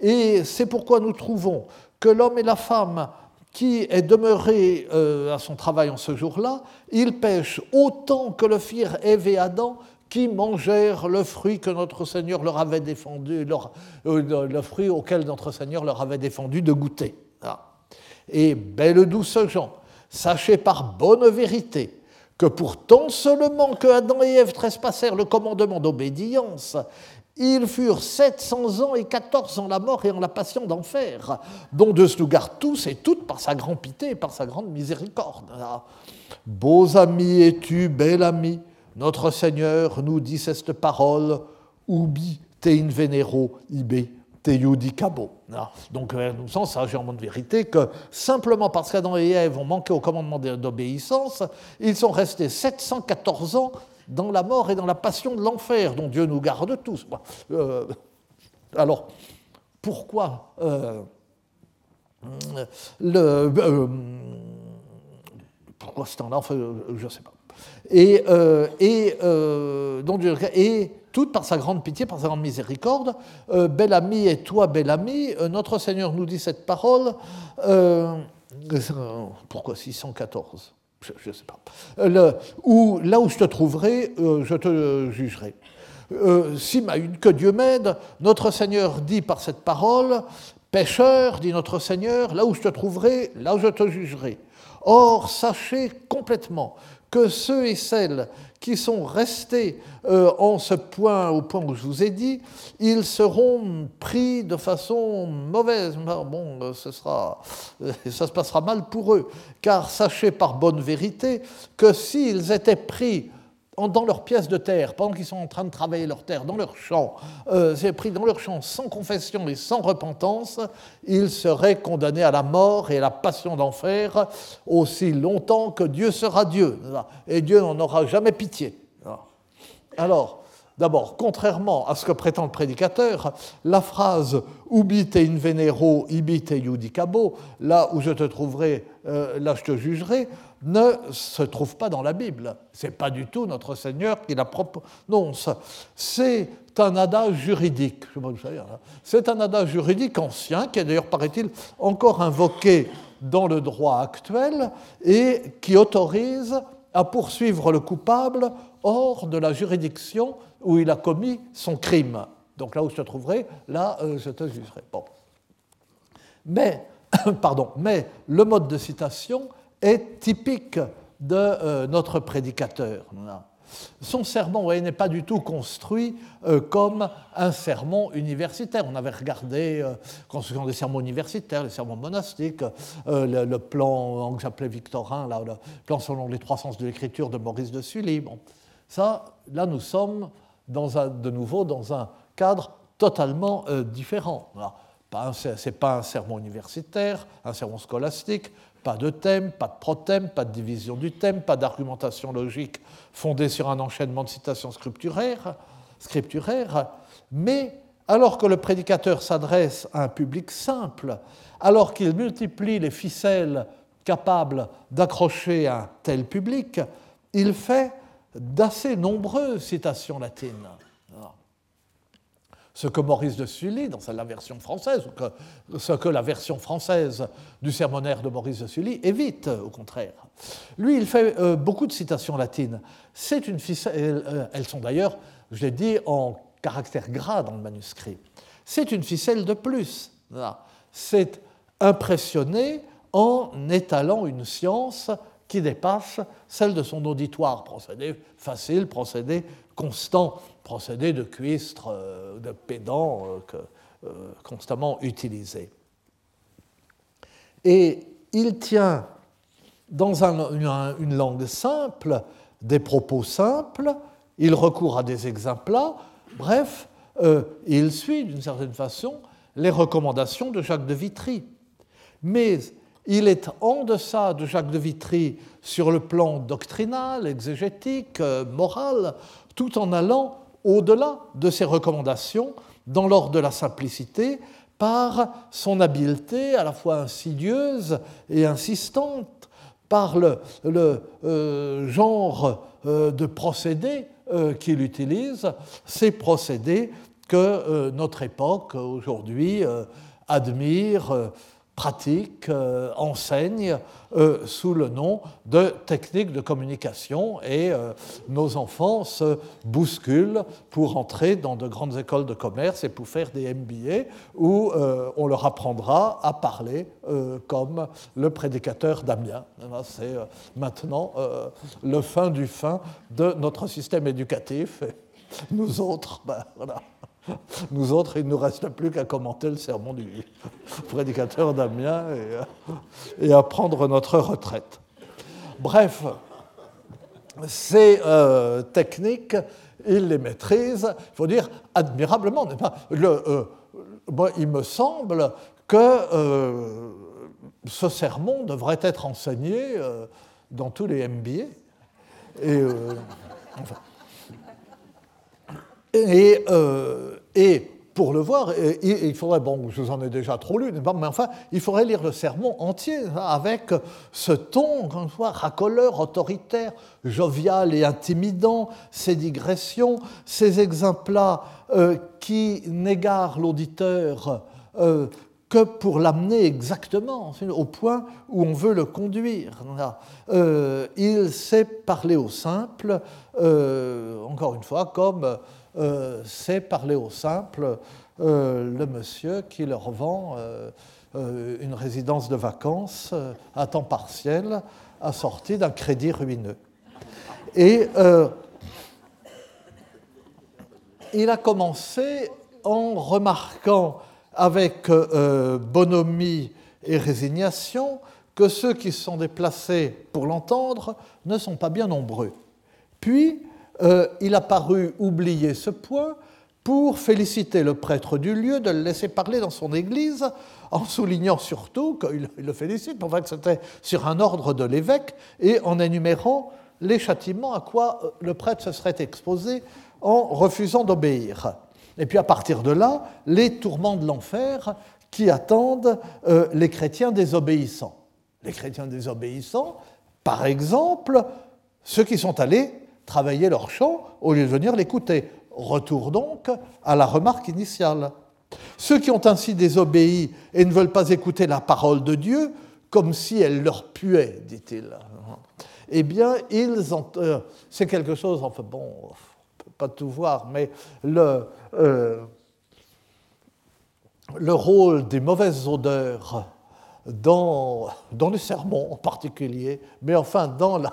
Et c'est pourquoi nous trouvons que l'homme et la femme qui est demeuré à son travail en ce jour-là, ils pêchent autant que le firent Ève et Adam qui mangèrent le fruit que notre Seigneur leur avait défendu, euh, le fruit auquel notre Seigneur leur avait défendu de goûter. Ah. Et belle douce gens, sachez par bonne vérité que pourtant seulement que Adam et Ève trespassèrent le commandement d'obédience, ils furent 700 ans et 14 ans la mort et en la passion d'enfer, dont Dieu nous garde tous et toutes par sa grande pitié et par sa grande miséricorde. Ah. Beaux amis es-tu, bel ami, notre Seigneur nous dit cette parole, ubi te venero ibe te judicabo. Ah, donc, euh, nous sens, ça en de vérité, que simplement parce qu'Adam et Ève ont manqué au commandement d'obéissance, ils sont restés 714 ans dans la mort et dans la passion de l'enfer, dont Dieu nous garde tous. Euh, alors, pourquoi euh, le, pourquoi ce temps-là Je ne sais pas et, euh, euh, et toute par sa grande pitié, par sa grande miséricorde, euh, bel ami et toi, bel ami, notre Seigneur nous dit cette parole. pourquoi 614 Je ne sais pas. Où, là où je te trouverai, je te jugerai. si que Dieu m'aide, notre Seigneur dit par cette parole, pécheur, dit notre Seigneur, là où je te trouverai, là où je te jugerai. Or, sachez complètement que ceux et celles qui sont restés euh, en ce point, au point où je vous ai dit, ils seront pris de façon mauvaise. Bon, euh, ce sera, euh, ça se passera mal pour eux, car sachez par bonne vérité que s'ils étaient pris dans leurs pièces de terre, pendant qu'ils sont en train de travailler leur terre, dans leur champ, euh, c'est pris dans leur champ sans confession et sans repentance, ils seraient condamnés à la mort et à la passion d'enfer aussi longtemps que Dieu sera Dieu. Et Dieu n'en aura jamais pitié. Alors, D'abord, contrairement à ce que prétend le prédicateur, la phrase ubite in venero, ibite judicabo, là où je te trouverai, euh, là je te jugerai, ne se trouve pas dans la Bible. Ce n'est pas du tout notre Seigneur qui la prononce. C'est un adage juridique. C'est un adage juridique ancien qui est d'ailleurs, paraît-il, encore invoqué dans le droit actuel et qui autorise à poursuivre le coupable hors de la juridiction où il a commis son crime. Donc là où je te trouverai, là euh, je te jugerai. Bon. Mais, pardon, mais le mode de citation est typique de euh, notre prédicateur. Son sermon n'est pas du tout construit euh, comme un sermon universitaire. On avait regardé euh, construction des sermons universitaires, les sermons monastiques, euh, le, plan que j'appelais victorin, le plan selon les trois sens de l'écriture de Maurice de Sully. Bon, ça, là, nous sommes de nouveau dans un cadre totalement différent. Ce n'est pas un sermon universitaire, un sermon scolastique, pas de thème, pas de prothème, pas de division du thème, pas d'argumentation logique fondée sur un enchaînement de citations scripturaires, scripturaires, mais alors que le prédicateur s'adresse à un public simple, alors qu'il multiplie les ficelles capables d'accrocher un tel public, il fait d'assez nombreuses citations latines ce que Maurice de Sully, dans la version française, ou ce que la version française du sermonnaire de Maurice de Sully évite, au contraire. Lui, il fait euh, beaucoup de citations latines. Euh, elles sont d'ailleurs, je l'ai dit, en caractère gras dans le manuscrit. C'est une ficelle de plus. C'est impressionné en étalant une science qui dépasse celle de son auditoire. Procédé facile, procédé constant procédé de cuistre, euh, de pédant euh, euh, constamment utilisé. Et il tient dans une, langue simple des propos simples, il recourt à des exemples, bref, il suit d'une certaine façon les recommandations de Jacques de Vitry. Mais il est en deçà de Jacques de Vitry sur le plan doctrinal, exégétique, moral, tout en allant au-delà de ses recommandations dans l'ordre de la simplicité par son habileté à la fois insidieuse et insistante, par le, euh, genre euh, de procédés euh, qu'il utilise, ces procédés que notre époque aujourd'hui admire pratique, euh, enseigne euh, sous le nom de technique de communication et euh, nos enfants se bousculent pour entrer dans de grandes écoles de commerce et pour faire des MBA où on leur apprendra à parler comme le prédicateur d'Amiens. C'est maintenant le fin du fin de notre système éducatif. Et nous autres, ben, voilà. Nous autres, il ne nous reste plus qu'à commenter le sermon du prédicateur d'Amiens et, à prendre notre retraite. Bref, ces euh, techniques, il les maîtrise, il faut dire, admirablement. Euh, il me semble que euh, ce sermon devrait être enseigné dans tous les MBA. Et, euh, et pour le voir, il faudrait, bon, je vous en ai déjà trop lu, mais enfin, il faudrait lire le sermon entier hein, avec ce ton, racoleur, autoritaire, jovial et intimidant, ces digressions, ces exemples-là euh, qui n'égarent l'auditeur euh, que pour l'amener exactement au point où on veut le conduire. il sait parler au simple, encore une fois, comme euh, c'est parler au simple euh, le monsieur qui leur vend euh, une résidence de vacances à temps partiel assortie d'un crédit ruineux. Et il a commencé en remarquant avec bonhomie et résignation que ceux qui se sont déplacés pour l'entendre ne sont pas bien nombreux. Puis, euh, il a paru oublier ce point pour féliciter le prêtre du lieu de le laisser parler dans son église, en soulignant surtout qu'il le félicite, enfin que c'était sur un ordre de l'évêque, et en énumérant les châtiments à quoi euh, le prêtre se serait exposé en refusant d'obéir. Et puis à partir de là, les tourments de l'enfer qui attendent euh, les chrétiens désobéissants. Les chrétiens désobéissants, par exemple, ceux qui sont allés travailler leur chant au lieu de venir l'écouter. Retour donc à la remarque initiale. Ceux qui ont ainsi désobéi et ne veulent pas écouter la parole de Dieu, comme si elle leur puait, dit-il, eh bien, ils ont. Euh, c'est quelque chose, enfin bon, on peut pas tout voir, mais le, euh, le rôle des mauvaises odeurs dans, dans les sermons en particulier, mais enfin dans la,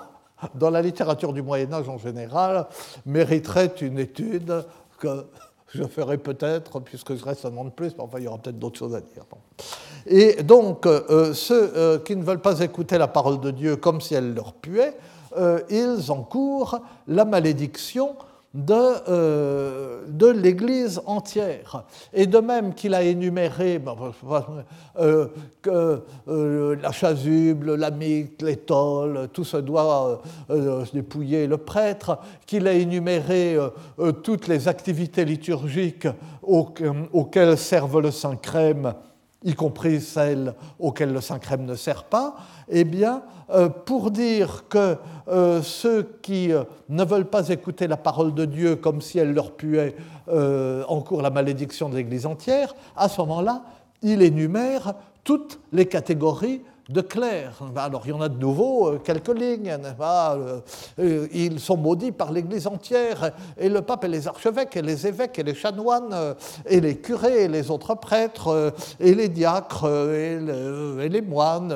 dans la littérature du Moyen Âge en général, mériterait une étude que je ferai peut-être, puisque je reste un an de plus, mais enfin, il y aura peut-être d'autres choses à dire. Et donc, euh, ceux euh, qui ne veulent pas écouter la parole de Dieu comme si elle leur puait, euh, ils encourent la malédiction de, euh, de l'Église entière. Et de même qu'il a énuméré euh, euh, la chasuble, la mythe, l'étole, tout se doit dépouiller le prêtre, qu'il a énuméré toutes les activités liturgiques auxquelles servent le Saint-Crème, y compris celles auxquelles le Saint-Crème ne sert pas, eh bien, euh, pour dire que euh, ceux qui euh, ne veulent pas écouter la parole de Dieu comme si elle leur puait encourent la malédiction de l'Église entière, à ce moment-là, il énumère toutes les catégories de clercs. Alors il y en a de nouveau euh, quelques lignes. Euh, euh, ils sont maudits par l'Église entière, et le pape et les archevêques, et les évêques, et les chanoines, et les curés, et les autres prêtres, et les diacres, et, les moines,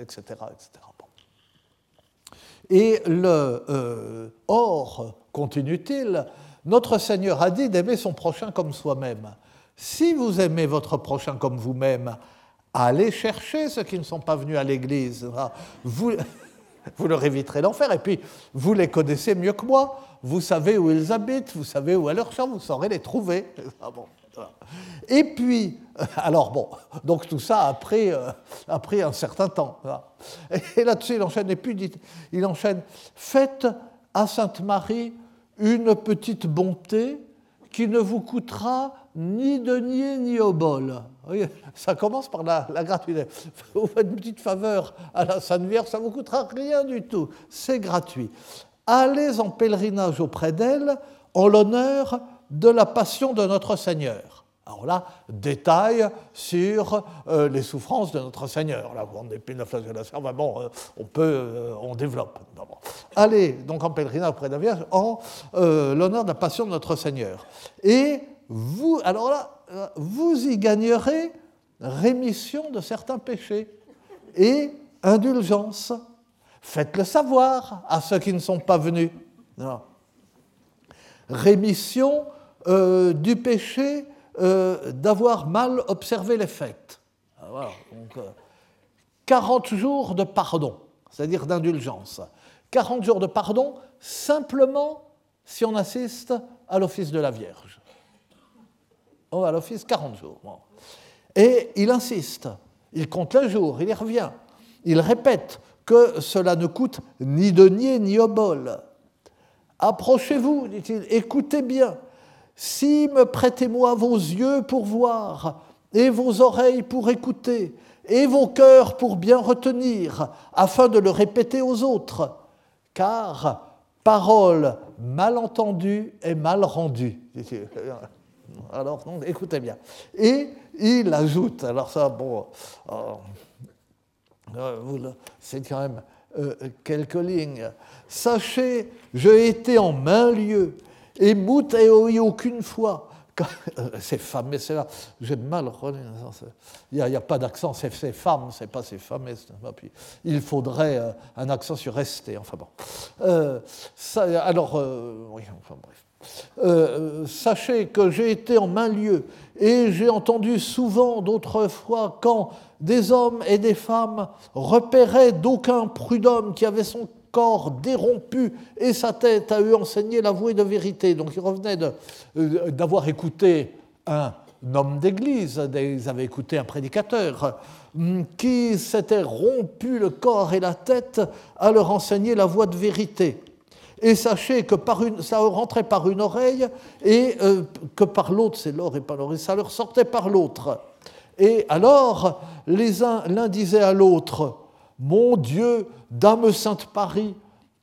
etc. etc. Et le or, continue-t-il, notre Seigneur a dit d'aimer son prochain comme soi-même. Si vous aimez votre prochain comme vous-même, allez chercher ceux qui ne sont pas venus à l'Église. Vous, vous leur éviterez l'enfer. Et puis, vous les connaissez mieux que moi. Vous savez où ils habitent, vous savez où est leur chambre, vous saurez les trouver. Ah Et puis, alors bon, donc tout ça a pris, euh, un certain temps. Et là-dessus, il enchaîne, et puis il enchaîne, faites à Sainte Marie une petite bonté qui ne vous coûtera ni denier ni obol. Ça commence par la, gratuité. Vous faites une petite faveur à la Sainte Vierge, ça ne vous coûtera rien du tout. C'est gratuit. Allez en pèlerinage auprès d'elle en l'honneur de la passion de notre Seigneur. Alors là, détail sur euh, les souffrances de notre Seigneur. Là, on épine la flagellation, bon, euh, on peut, euh, on développe. Allez donc en pèlerinage auprès de la Vierge en l'honneur de la passion de notre Seigneur. Et vous, alors là, vous y gagnerez rémission de certains péchés et indulgence. Faites-le savoir à ceux qui ne sont pas venus. Rémission euh, du péché euh, d'avoir mal observé les fêtes. 40 euh, jours de pardon, c'est-à-dire d'indulgence. 40 jours de pardon simplement si on assiste à l'office de la Vierge. Oh, à l'office 40 jours. Et il insiste, il compte le jour, il y revient. Il répète que cela ne coûte ni denier ni obol. Approchez-vous, dit-il, écoutez bien. Si me prêtez-moi vos yeux pour voir, et vos oreilles pour écouter, et vos cœurs pour bien retenir, afin de le répéter aux autres. Car parole mal entendue est mal rendue. Alors, écoutez bien. Et il ajoute, alors ça, bon, euh, euh, c'est quand même euh, quelques lignes. Sachez, j'ai été en main lieu, et mout et aucune fois. C'est fameux, c'est là. J'ai mal Il n'y a, pas d'accent, c'est femmes, c'est pas ces femmes. Il faudrait un accent sur resté, enfin bon. alors, oui, enfin bref. Euh, sachez que j'ai été en main lieu et j'ai entendu souvent d'autres fois quand des hommes et des femmes repéraient d'aucun prud'homme qui avait son corps dérompu et sa tête à eux enseigner l'avoué de vérité. Donc ils revenaient euh, d'avoir écouté un homme d'église, ils avaient écouté un prédicateur hum, qui s'était rompu le corps et la tête à leur enseigner la voie de vérité. Et sachez que par une, ça rentrait par une oreille et euh, que par l'autre, c'est l'or et pas l'oreille, ça leur sortait par l'autre. Et alors, l'un disait à l'autre, Mon Dieu, Dame Sainte Paris,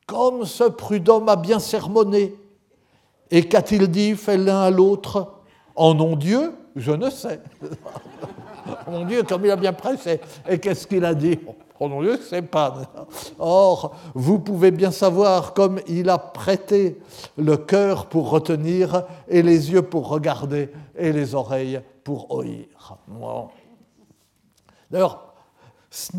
comme ce prud'homme a bien sermonné. Et qu'a-t-il dit, fait l'un à l'autre En nom Dieu, je ne sais. Mon Dieu, comme il a bien pressé. Et qu'est-ce qu'il a dit? Oh c'est pas. Or, vous pouvez bien savoir comme il a prêté le cœur pour retenir, et les yeux pour regarder, et les oreilles pour oïr. D'ailleurs,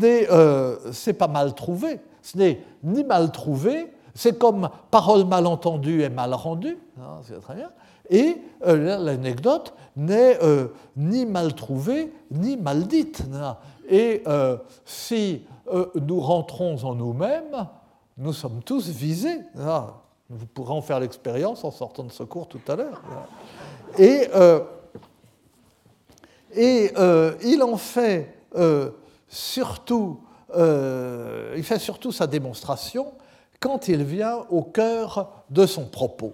euh, c'est pas mal trouvé, ce n'est ni mal trouvé, c'est comme parole mal entendue et mal rendue, hein, c'est très bien, et euh, l'anecdote n'est euh, ni mal trouvée ni mal dite. Et euh, si nous rentrons en nous-mêmes, nous sommes tous visés. Vous pourrez en faire l'expérience en sortant de secours tout à l'heure. Et, et il en fait surtout, il fait surtout sa démonstration quand il vient au cœur de son propos.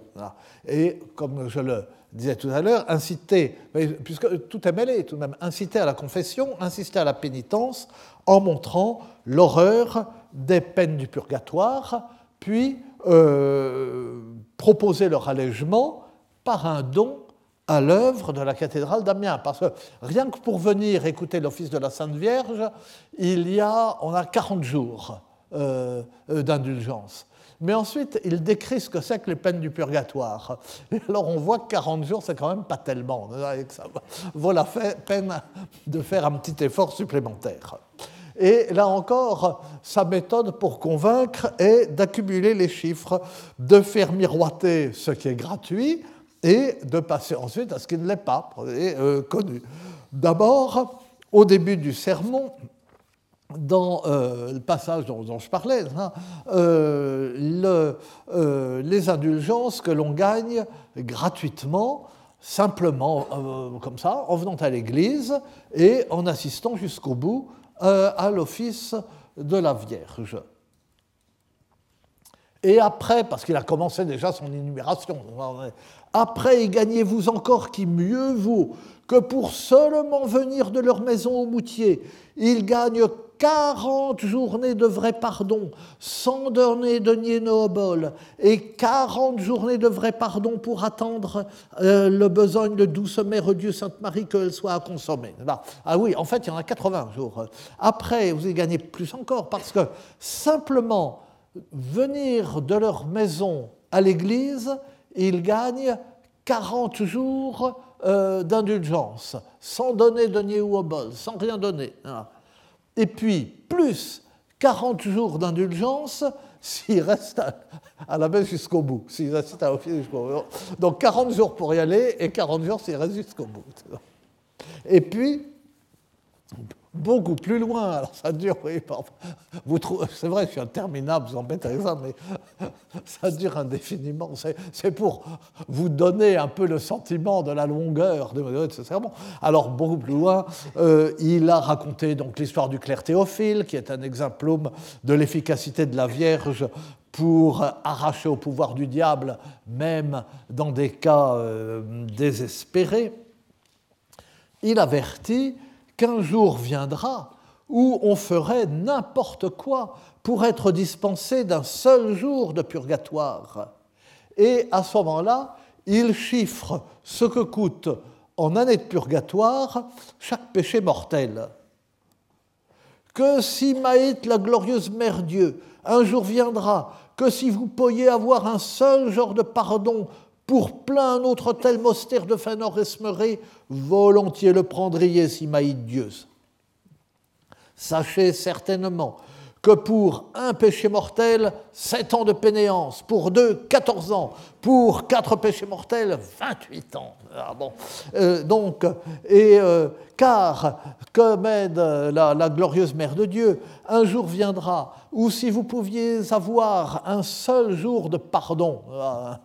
Et comme je le disais tout à l'heure, inciter, puisque tout est mêlé tout de même, inciter à la confession, insister à la pénitence en montrant l'horreur des peines du purgatoire, puis euh, proposer leur allègement par un don à l'œuvre de la cathédrale d'Amiens. Parce que rien que pour venir écouter l'office de la Sainte Vierge, il y a, on a 40 jours euh, euh, d'indulgence. Mais ensuite, il décrit ce que c'est que les peines du purgatoire. Alors on voit que 40 jours, c'est quand même pas tellement. Ça vaut la peine de faire un petit effort supplémentaire. Et là encore, sa méthode pour convaincre est d'accumuler les chiffres, de faire miroiter ce qui est gratuit et de passer ensuite à ce qui ne l'est pas, et, euh, connu. D'abord, au début du sermon, dans euh, le passage dont, je parlais, hein, euh, euh, les indulgences que l'on gagne gratuitement, simplement comme ça, en venant à l'église et en assistant jusqu'au bout à l'office de la Vierge. Et après, parce qu'il a commencé déjà son énumération, après y gagnez-vous encore qui mieux vaut que pour seulement venir de leur maison au moutier, ils gagnent 40 journées de vrai pardon, sans donner de noble, et 40 journées de vrai pardon pour attendre euh, le besogne de douce mère Dieu Sainte Marie qu'elle soit à consommer. Ah oui, en fait, il y en a 80 jours. Après, vous y gagnez plus encore, parce que simplement venir de leur maison à l'église, ils gagnent 40 jours euh, d'indulgence, sans donner de ou bol, sans rien donner. Et puis, plus 40 jours d'indulgence s'il reste à, la messe jusqu'au bout, s'il reste à l'office jusqu'au bout. Donc 40 jours pour y aller et 40 jours s'il reste jusqu'au bout. Et puis, beaucoup plus loin. Alors ça dure, oui, c'est vrai, je suis interminable, vous embête avec ça, mais ça dure indéfiniment. C'est pour vous donner un peu le sentiment de la longueur de ce sermon. Alors beaucoup plus loin, euh, il a raconté donc l'histoire du clerc Théophile, qui est un exemplum de l'efficacité de la Vierge pour arracher au pouvoir du diable, même dans des cas euh, désespérés. Il avertit qu'un jour viendra où on ferait n'importe quoi pour être dispensé d'un seul jour de purgatoire. Et à ce moment-là, il chiffre ce que coûte en année de purgatoire chaque péché mortel. Que si Maït, la glorieuse Mère Dieu, un jour viendra, que si vous pourriez avoir un seul genre de pardon pour plein autre tel mostère de Fenor esmeré, volontiers le prendriez si maïd Dieu. Sachez certainement que pour un péché mortel, sept ans de pénéance, pour deux, 14 ans, pour quatre péchés mortels, 28 ans. Ah bon. Euh, donc, et euh, car, comme aide la, la, glorieuse Mère de Dieu, un jour viendra où si vous pouviez avoir un seul jour de pardon, ah,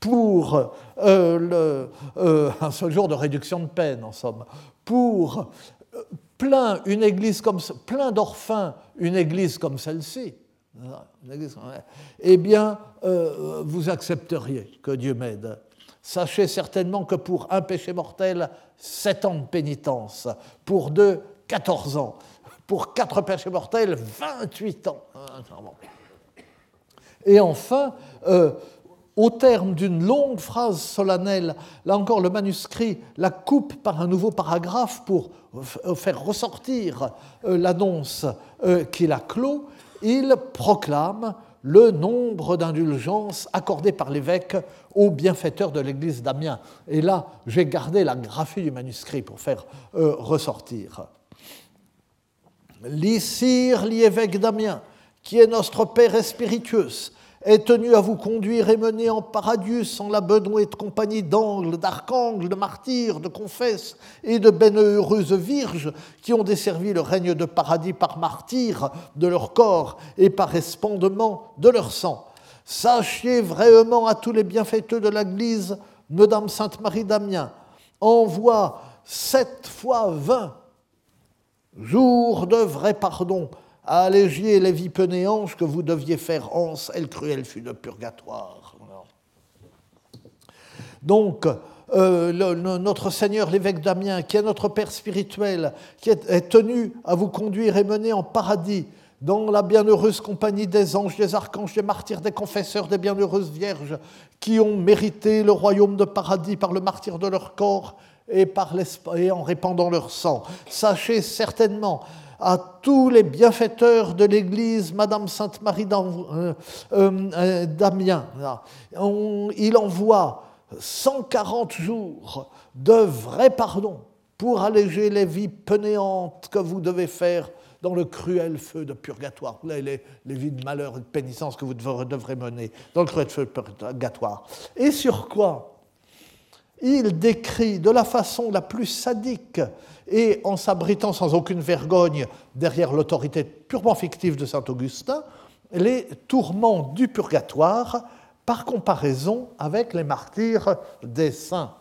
pour euh, euh, un seul jour de réduction de peine, en somme, pour euh, plein, une église comme, plein d'orphins, une église comme celle-ci, eh bien, vous accepteriez que Dieu m'aide. Sachez certainement que pour un péché mortel, sept ans de pénitence, pour deux, 14 ans, pour quatre péchés mortels, 28 ans. Et enfin, au terme d'une longue phrase solennelle, là encore le manuscrit la coupe par un nouveau paragraphe pour faire ressortir euh, l'annonce euh, qu'il a clos, il proclame le nombre d'indulgences accordées par l'évêque aux bienfaiteurs de l'église d'Amiens. Et là, j'ai gardé la graphie du manuscrit pour faire euh, ressortir. L'Issir, l'évêque d'Amiens, qui est notre Père spiritueuse, est tenu à vous conduire et mener en paradis en la de compagnie d'angles, d'archanges, de martyrs, de confesses et de bienheureuses virges qui ont desservi le règne de paradis par martyrs de leur corps et par espandement de leur sang. Sachez vraiment à tous les bienfaiteux de l'Église, Madame Sainte Marie d'Amiens envoie sept fois vingt jours de vrai pardon à alléger les vies pénéanges que vous deviez faire ans, elle cruelle fut de purgatoire. Donc, euh, notre Seigneur l'évêque d'Amiens, qui est notre Père spirituel, qui est, tenu à vous conduire et mener en paradis, dans la bienheureuse compagnie des anges, des archanges, des martyrs, des confesseurs, des bienheureuses vierges, qui ont mérité le royaume de paradis par le martyr de leur corps et, par et en répandant leur sang. Sachez certainement à tous les bienfaiteurs de l'Église, Madame Sainte Marie euh, euh, d'Amiens. Il envoie 140 jours de vrai pardon pour alléger les vies penéantes que vous devez faire dans le cruel feu de purgatoire. Les, les, vies de malheur et de pénitence que vous devrez mener dans le cruel feu de purgatoire. Et sur quoi il décrit de la façon la plus sadique et en s'abritant sans aucune vergogne derrière l'autorité purement fictive de saint Augustin, les tourments du purgatoire par comparaison avec les martyrs des saints.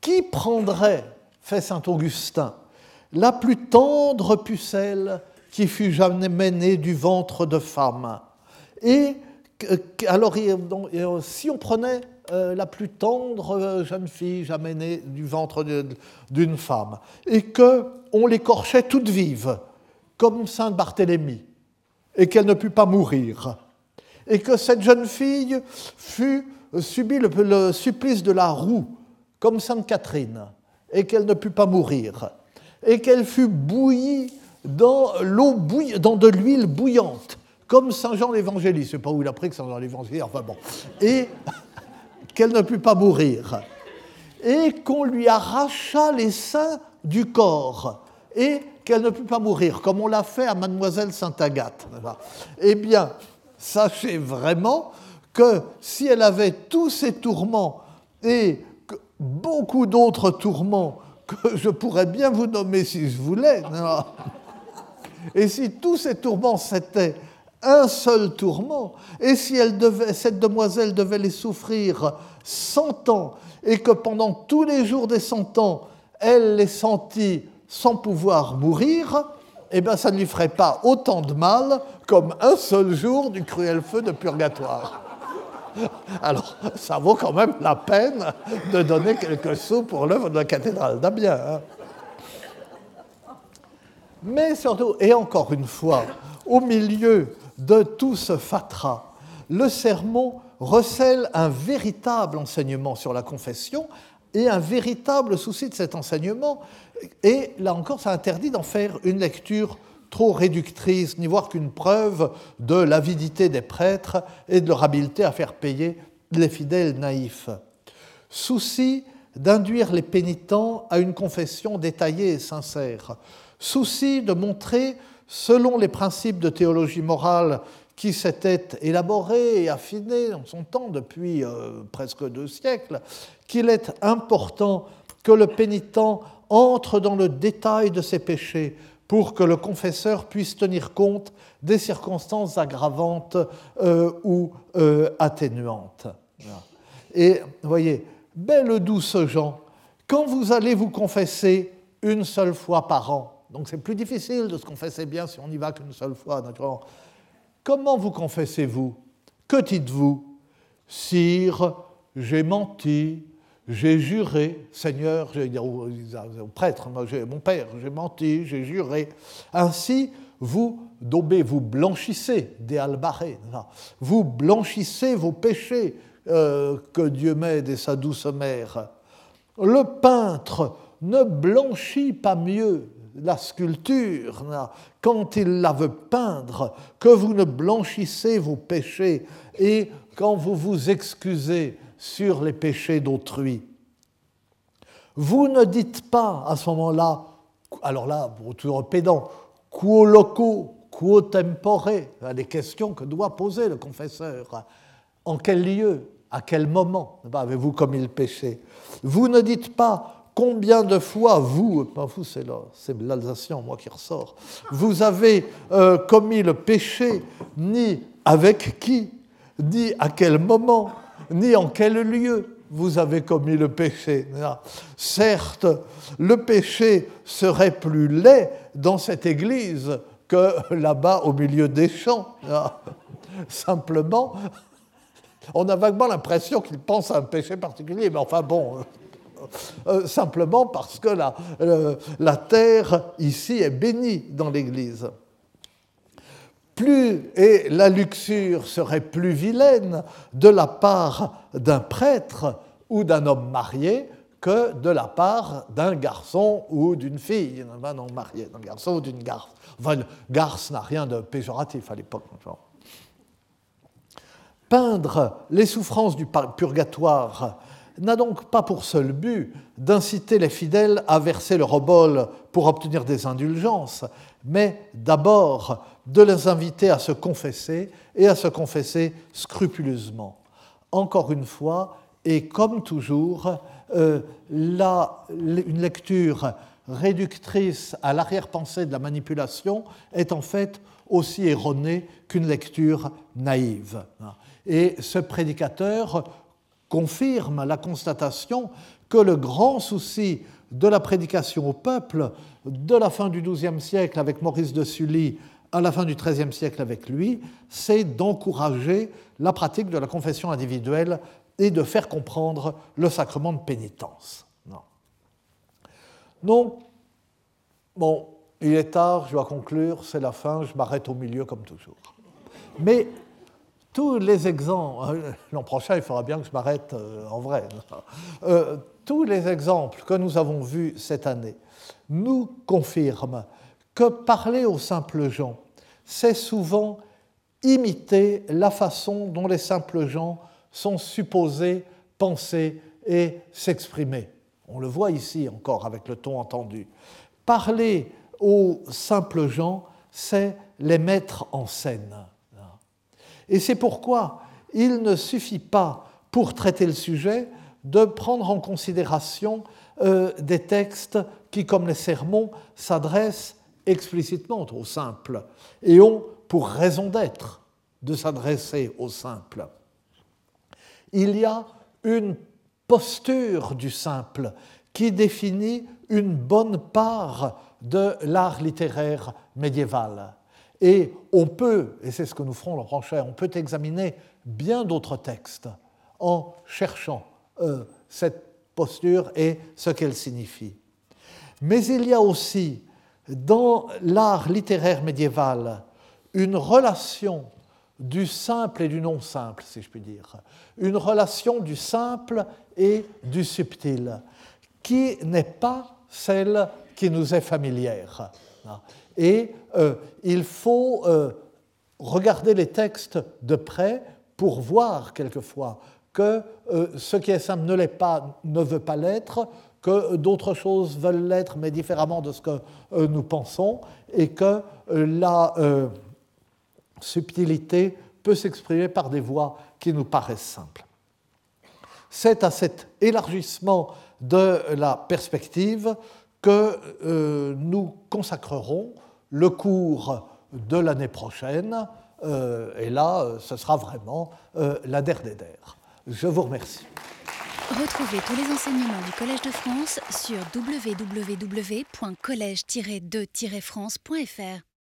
Qui prendrait, fait saint Augustin, la plus tendre pucelle qui fut jamais menée du ventre de femme? Et alors, si on prenait euh, la plus tendre euh, jeune fille jamais née du ventre d'une femme, et qu'on l'écorchait toute vive, comme Sainte Barthélemy, et qu'elle ne put pas mourir, et que cette jeune fille fut euh, subit le, supplice de la roue, comme Sainte Catherine, et qu'elle ne put pas mourir, et qu'elle fut bouillie dans, l'eau dans de l'huile bouillante, comme Saint Jean l'Évangéliste, je ne sais pas où il a pris que Saint Jean l'Évangéliste, enfin bon, et qu'elle ne put pas mourir, et qu'on lui arracha les seins du corps, et qu'elle ne put pas mourir, comme on l'a fait à Mademoiselle Sainte-Agathe. Eh bien, sachez vraiment que si elle avait tous ces tourments et beaucoup d'autres tourments que je pourrais bien vous nommer si je voulais, et si tous ces tourments s'étaient un seul tourment, et si cette demoiselle devait les souffrir cent ans, et que pendant tous les jours des cent ans, elle les sentit sans pouvoir mourir, eh bien ça ne lui ferait pas autant de mal comme un seul jour du cruel feu de purgatoire. Alors, ça vaut quand même la peine de donner quelques sous pour l'œuvre de la cathédrale d'Amiens. Hein. Mais surtout, et encore une fois, au milieu de tout ce fatras, le sermon recèle un véritable enseignement sur la confession et un véritable souci de cet enseignement. Et là encore, ça interdit d'en faire une lecture trop réductrice, ni voir qu'une preuve de l'avidité des prêtres et de leur habileté à faire payer les fidèles naïfs. Souci d'induire les pénitents à une confession détaillée et sincère. Souci de montrer selon les principes de théologie morale qui s'étaient élaborés et affinés en son temps depuis euh, presque deux siècles, qu'il est important que le pénitent entre dans le détail de ses péchés pour que le confesseur puisse tenir compte des circonstances aggravantes euh, ou euh, atténuantes. Et voyez, belle douce gens, quand vous allez vous confesser une seule fois par an, donc c'est plus difficile de se confesser bien si on n'y va qu'une seule fois, naturellement. Comment vous confessez-vous? Que dites-vous? Sire, j'ai menti, j'ai juré, Seigneur, j'ai dit au, prêtre, mon père, j'ai menti, j'ai juré. Ainsi, vous dobez, vous blanchissez des albarés, vous blanchissez vos péchés, euh, que Dieu m'aide et sa douce mère. Le peintre ne blanchit pas mieux la sculpture, quand il la veut peindre, que vous ne blanchissez vos péchés et quand vous vous excusez sur les péchés d'autrui. Vous ne dites pas à ce moment-là, alors là, toujours pédant, quo loco, quo tempore, les questions que doit poser le confesseur. En quel lieu, à quel moment avez-vous commis le péché? Vous ne dites pas combien de fois vous, pas vous c'est l'Alsacien moi qui ressort, vous avez euh, commis le péché, ni avec qui, ni à quel moment, ni en quel lieu vous avez commis le péché. Certes, le péché serait plus laid dans cette église que là-bas au milieu des champs. Simplement, on a vaguement l'impression qu'il pense à un péché particulier, mais enfin bon, euh, simplement parce que la, euh, la terre ici est bénie dans l'Église. Plus, et la luxure serait plus vilaine de la part d'un prêtre ou d'un homme marié que de la part d'un garçon ou d'une fille, non marié, d'un garçon ou d'une garce. Enfin, garce n'a rien de péjoratif à l'époque. Peindre les souffrances du purgatoire n'a donc pas pour seul but d'inciter les fidèles à verser leur obol pour obtenir des indulgences, mais d'abord de les inviter à se confesser et à se confesser scrupuleusement. Encore une fois, et comme toujours, euh, une lecture réductrice à l'arrière-pensée de la manipulation est en fait aussi erronée qu'une lecture naïve. Et ce prédicateur confirme la constatation que le grand souci de la prédication au peuple de la fin du XIIe siècle avec Maurice de Sully à la fin du XIIIe siècle avec lui, c'est d'encourager la pratique de la confession individuelle et de faire comprendre le sacrement de pénitence. Non. Donc, bon, il est tard, je dois conclure, c'est la fin, je m'arrête au milieu comme toujours. Mais tous les exemples, euh, l'an prochain il faudra bien que je m'arrête euh, en vrai, euh, tous les exemples que nous avons vus cette année nous confirment que parler aux simples gens, c'est souvent imiter la façon dont les simples gens sont supposés penser et s'exprimer. On le voit ici encore avec le ton entendu. Parler aux simples gens, c'est les mettre en scène. Et c'est pourquoi il ne suffit pas, pour traiter le sujet, de prendre en considération euh, des textes qui, comme les sermons, s'adressent explicitement aux simples et ont pour raison d'être de s'adresser aux simples. Il y a une posture du simple qui définit une bonne part de l'art littéraire médiéval. Et on peut, et c'est ce que nous ferons l'an prochain, on peut examiner bien d'autres textes en cherchant euh, cette posture et ce qu'elle signifie. Mais il y a aussi dans l'art littéraire médiéval une relation du simple et du non simple, si je puis dire, une relation du simple et du subtil, qui n'est pas celle qui nous est familière. Et euh, il faut euh, regarder les textes de près pour voir quelquefois que euh, ce qui est simple ne l'est pas, ne veut pas l'être, que d'autres choses veulent l'être, mais différemment de ce que nous pensons, et que la subtilité peut s'exprimer par des voies qui nous paraissent simples. C'est à cet élargissement de la perspective que nous consacrerons le cours de l'année prochaine. Euh, et là, euh, ce sera vraiment euh, la dernière. Je vous remercie. Retrouvez tous les enseignements du Collège de France sur www.colège-2-france.fr.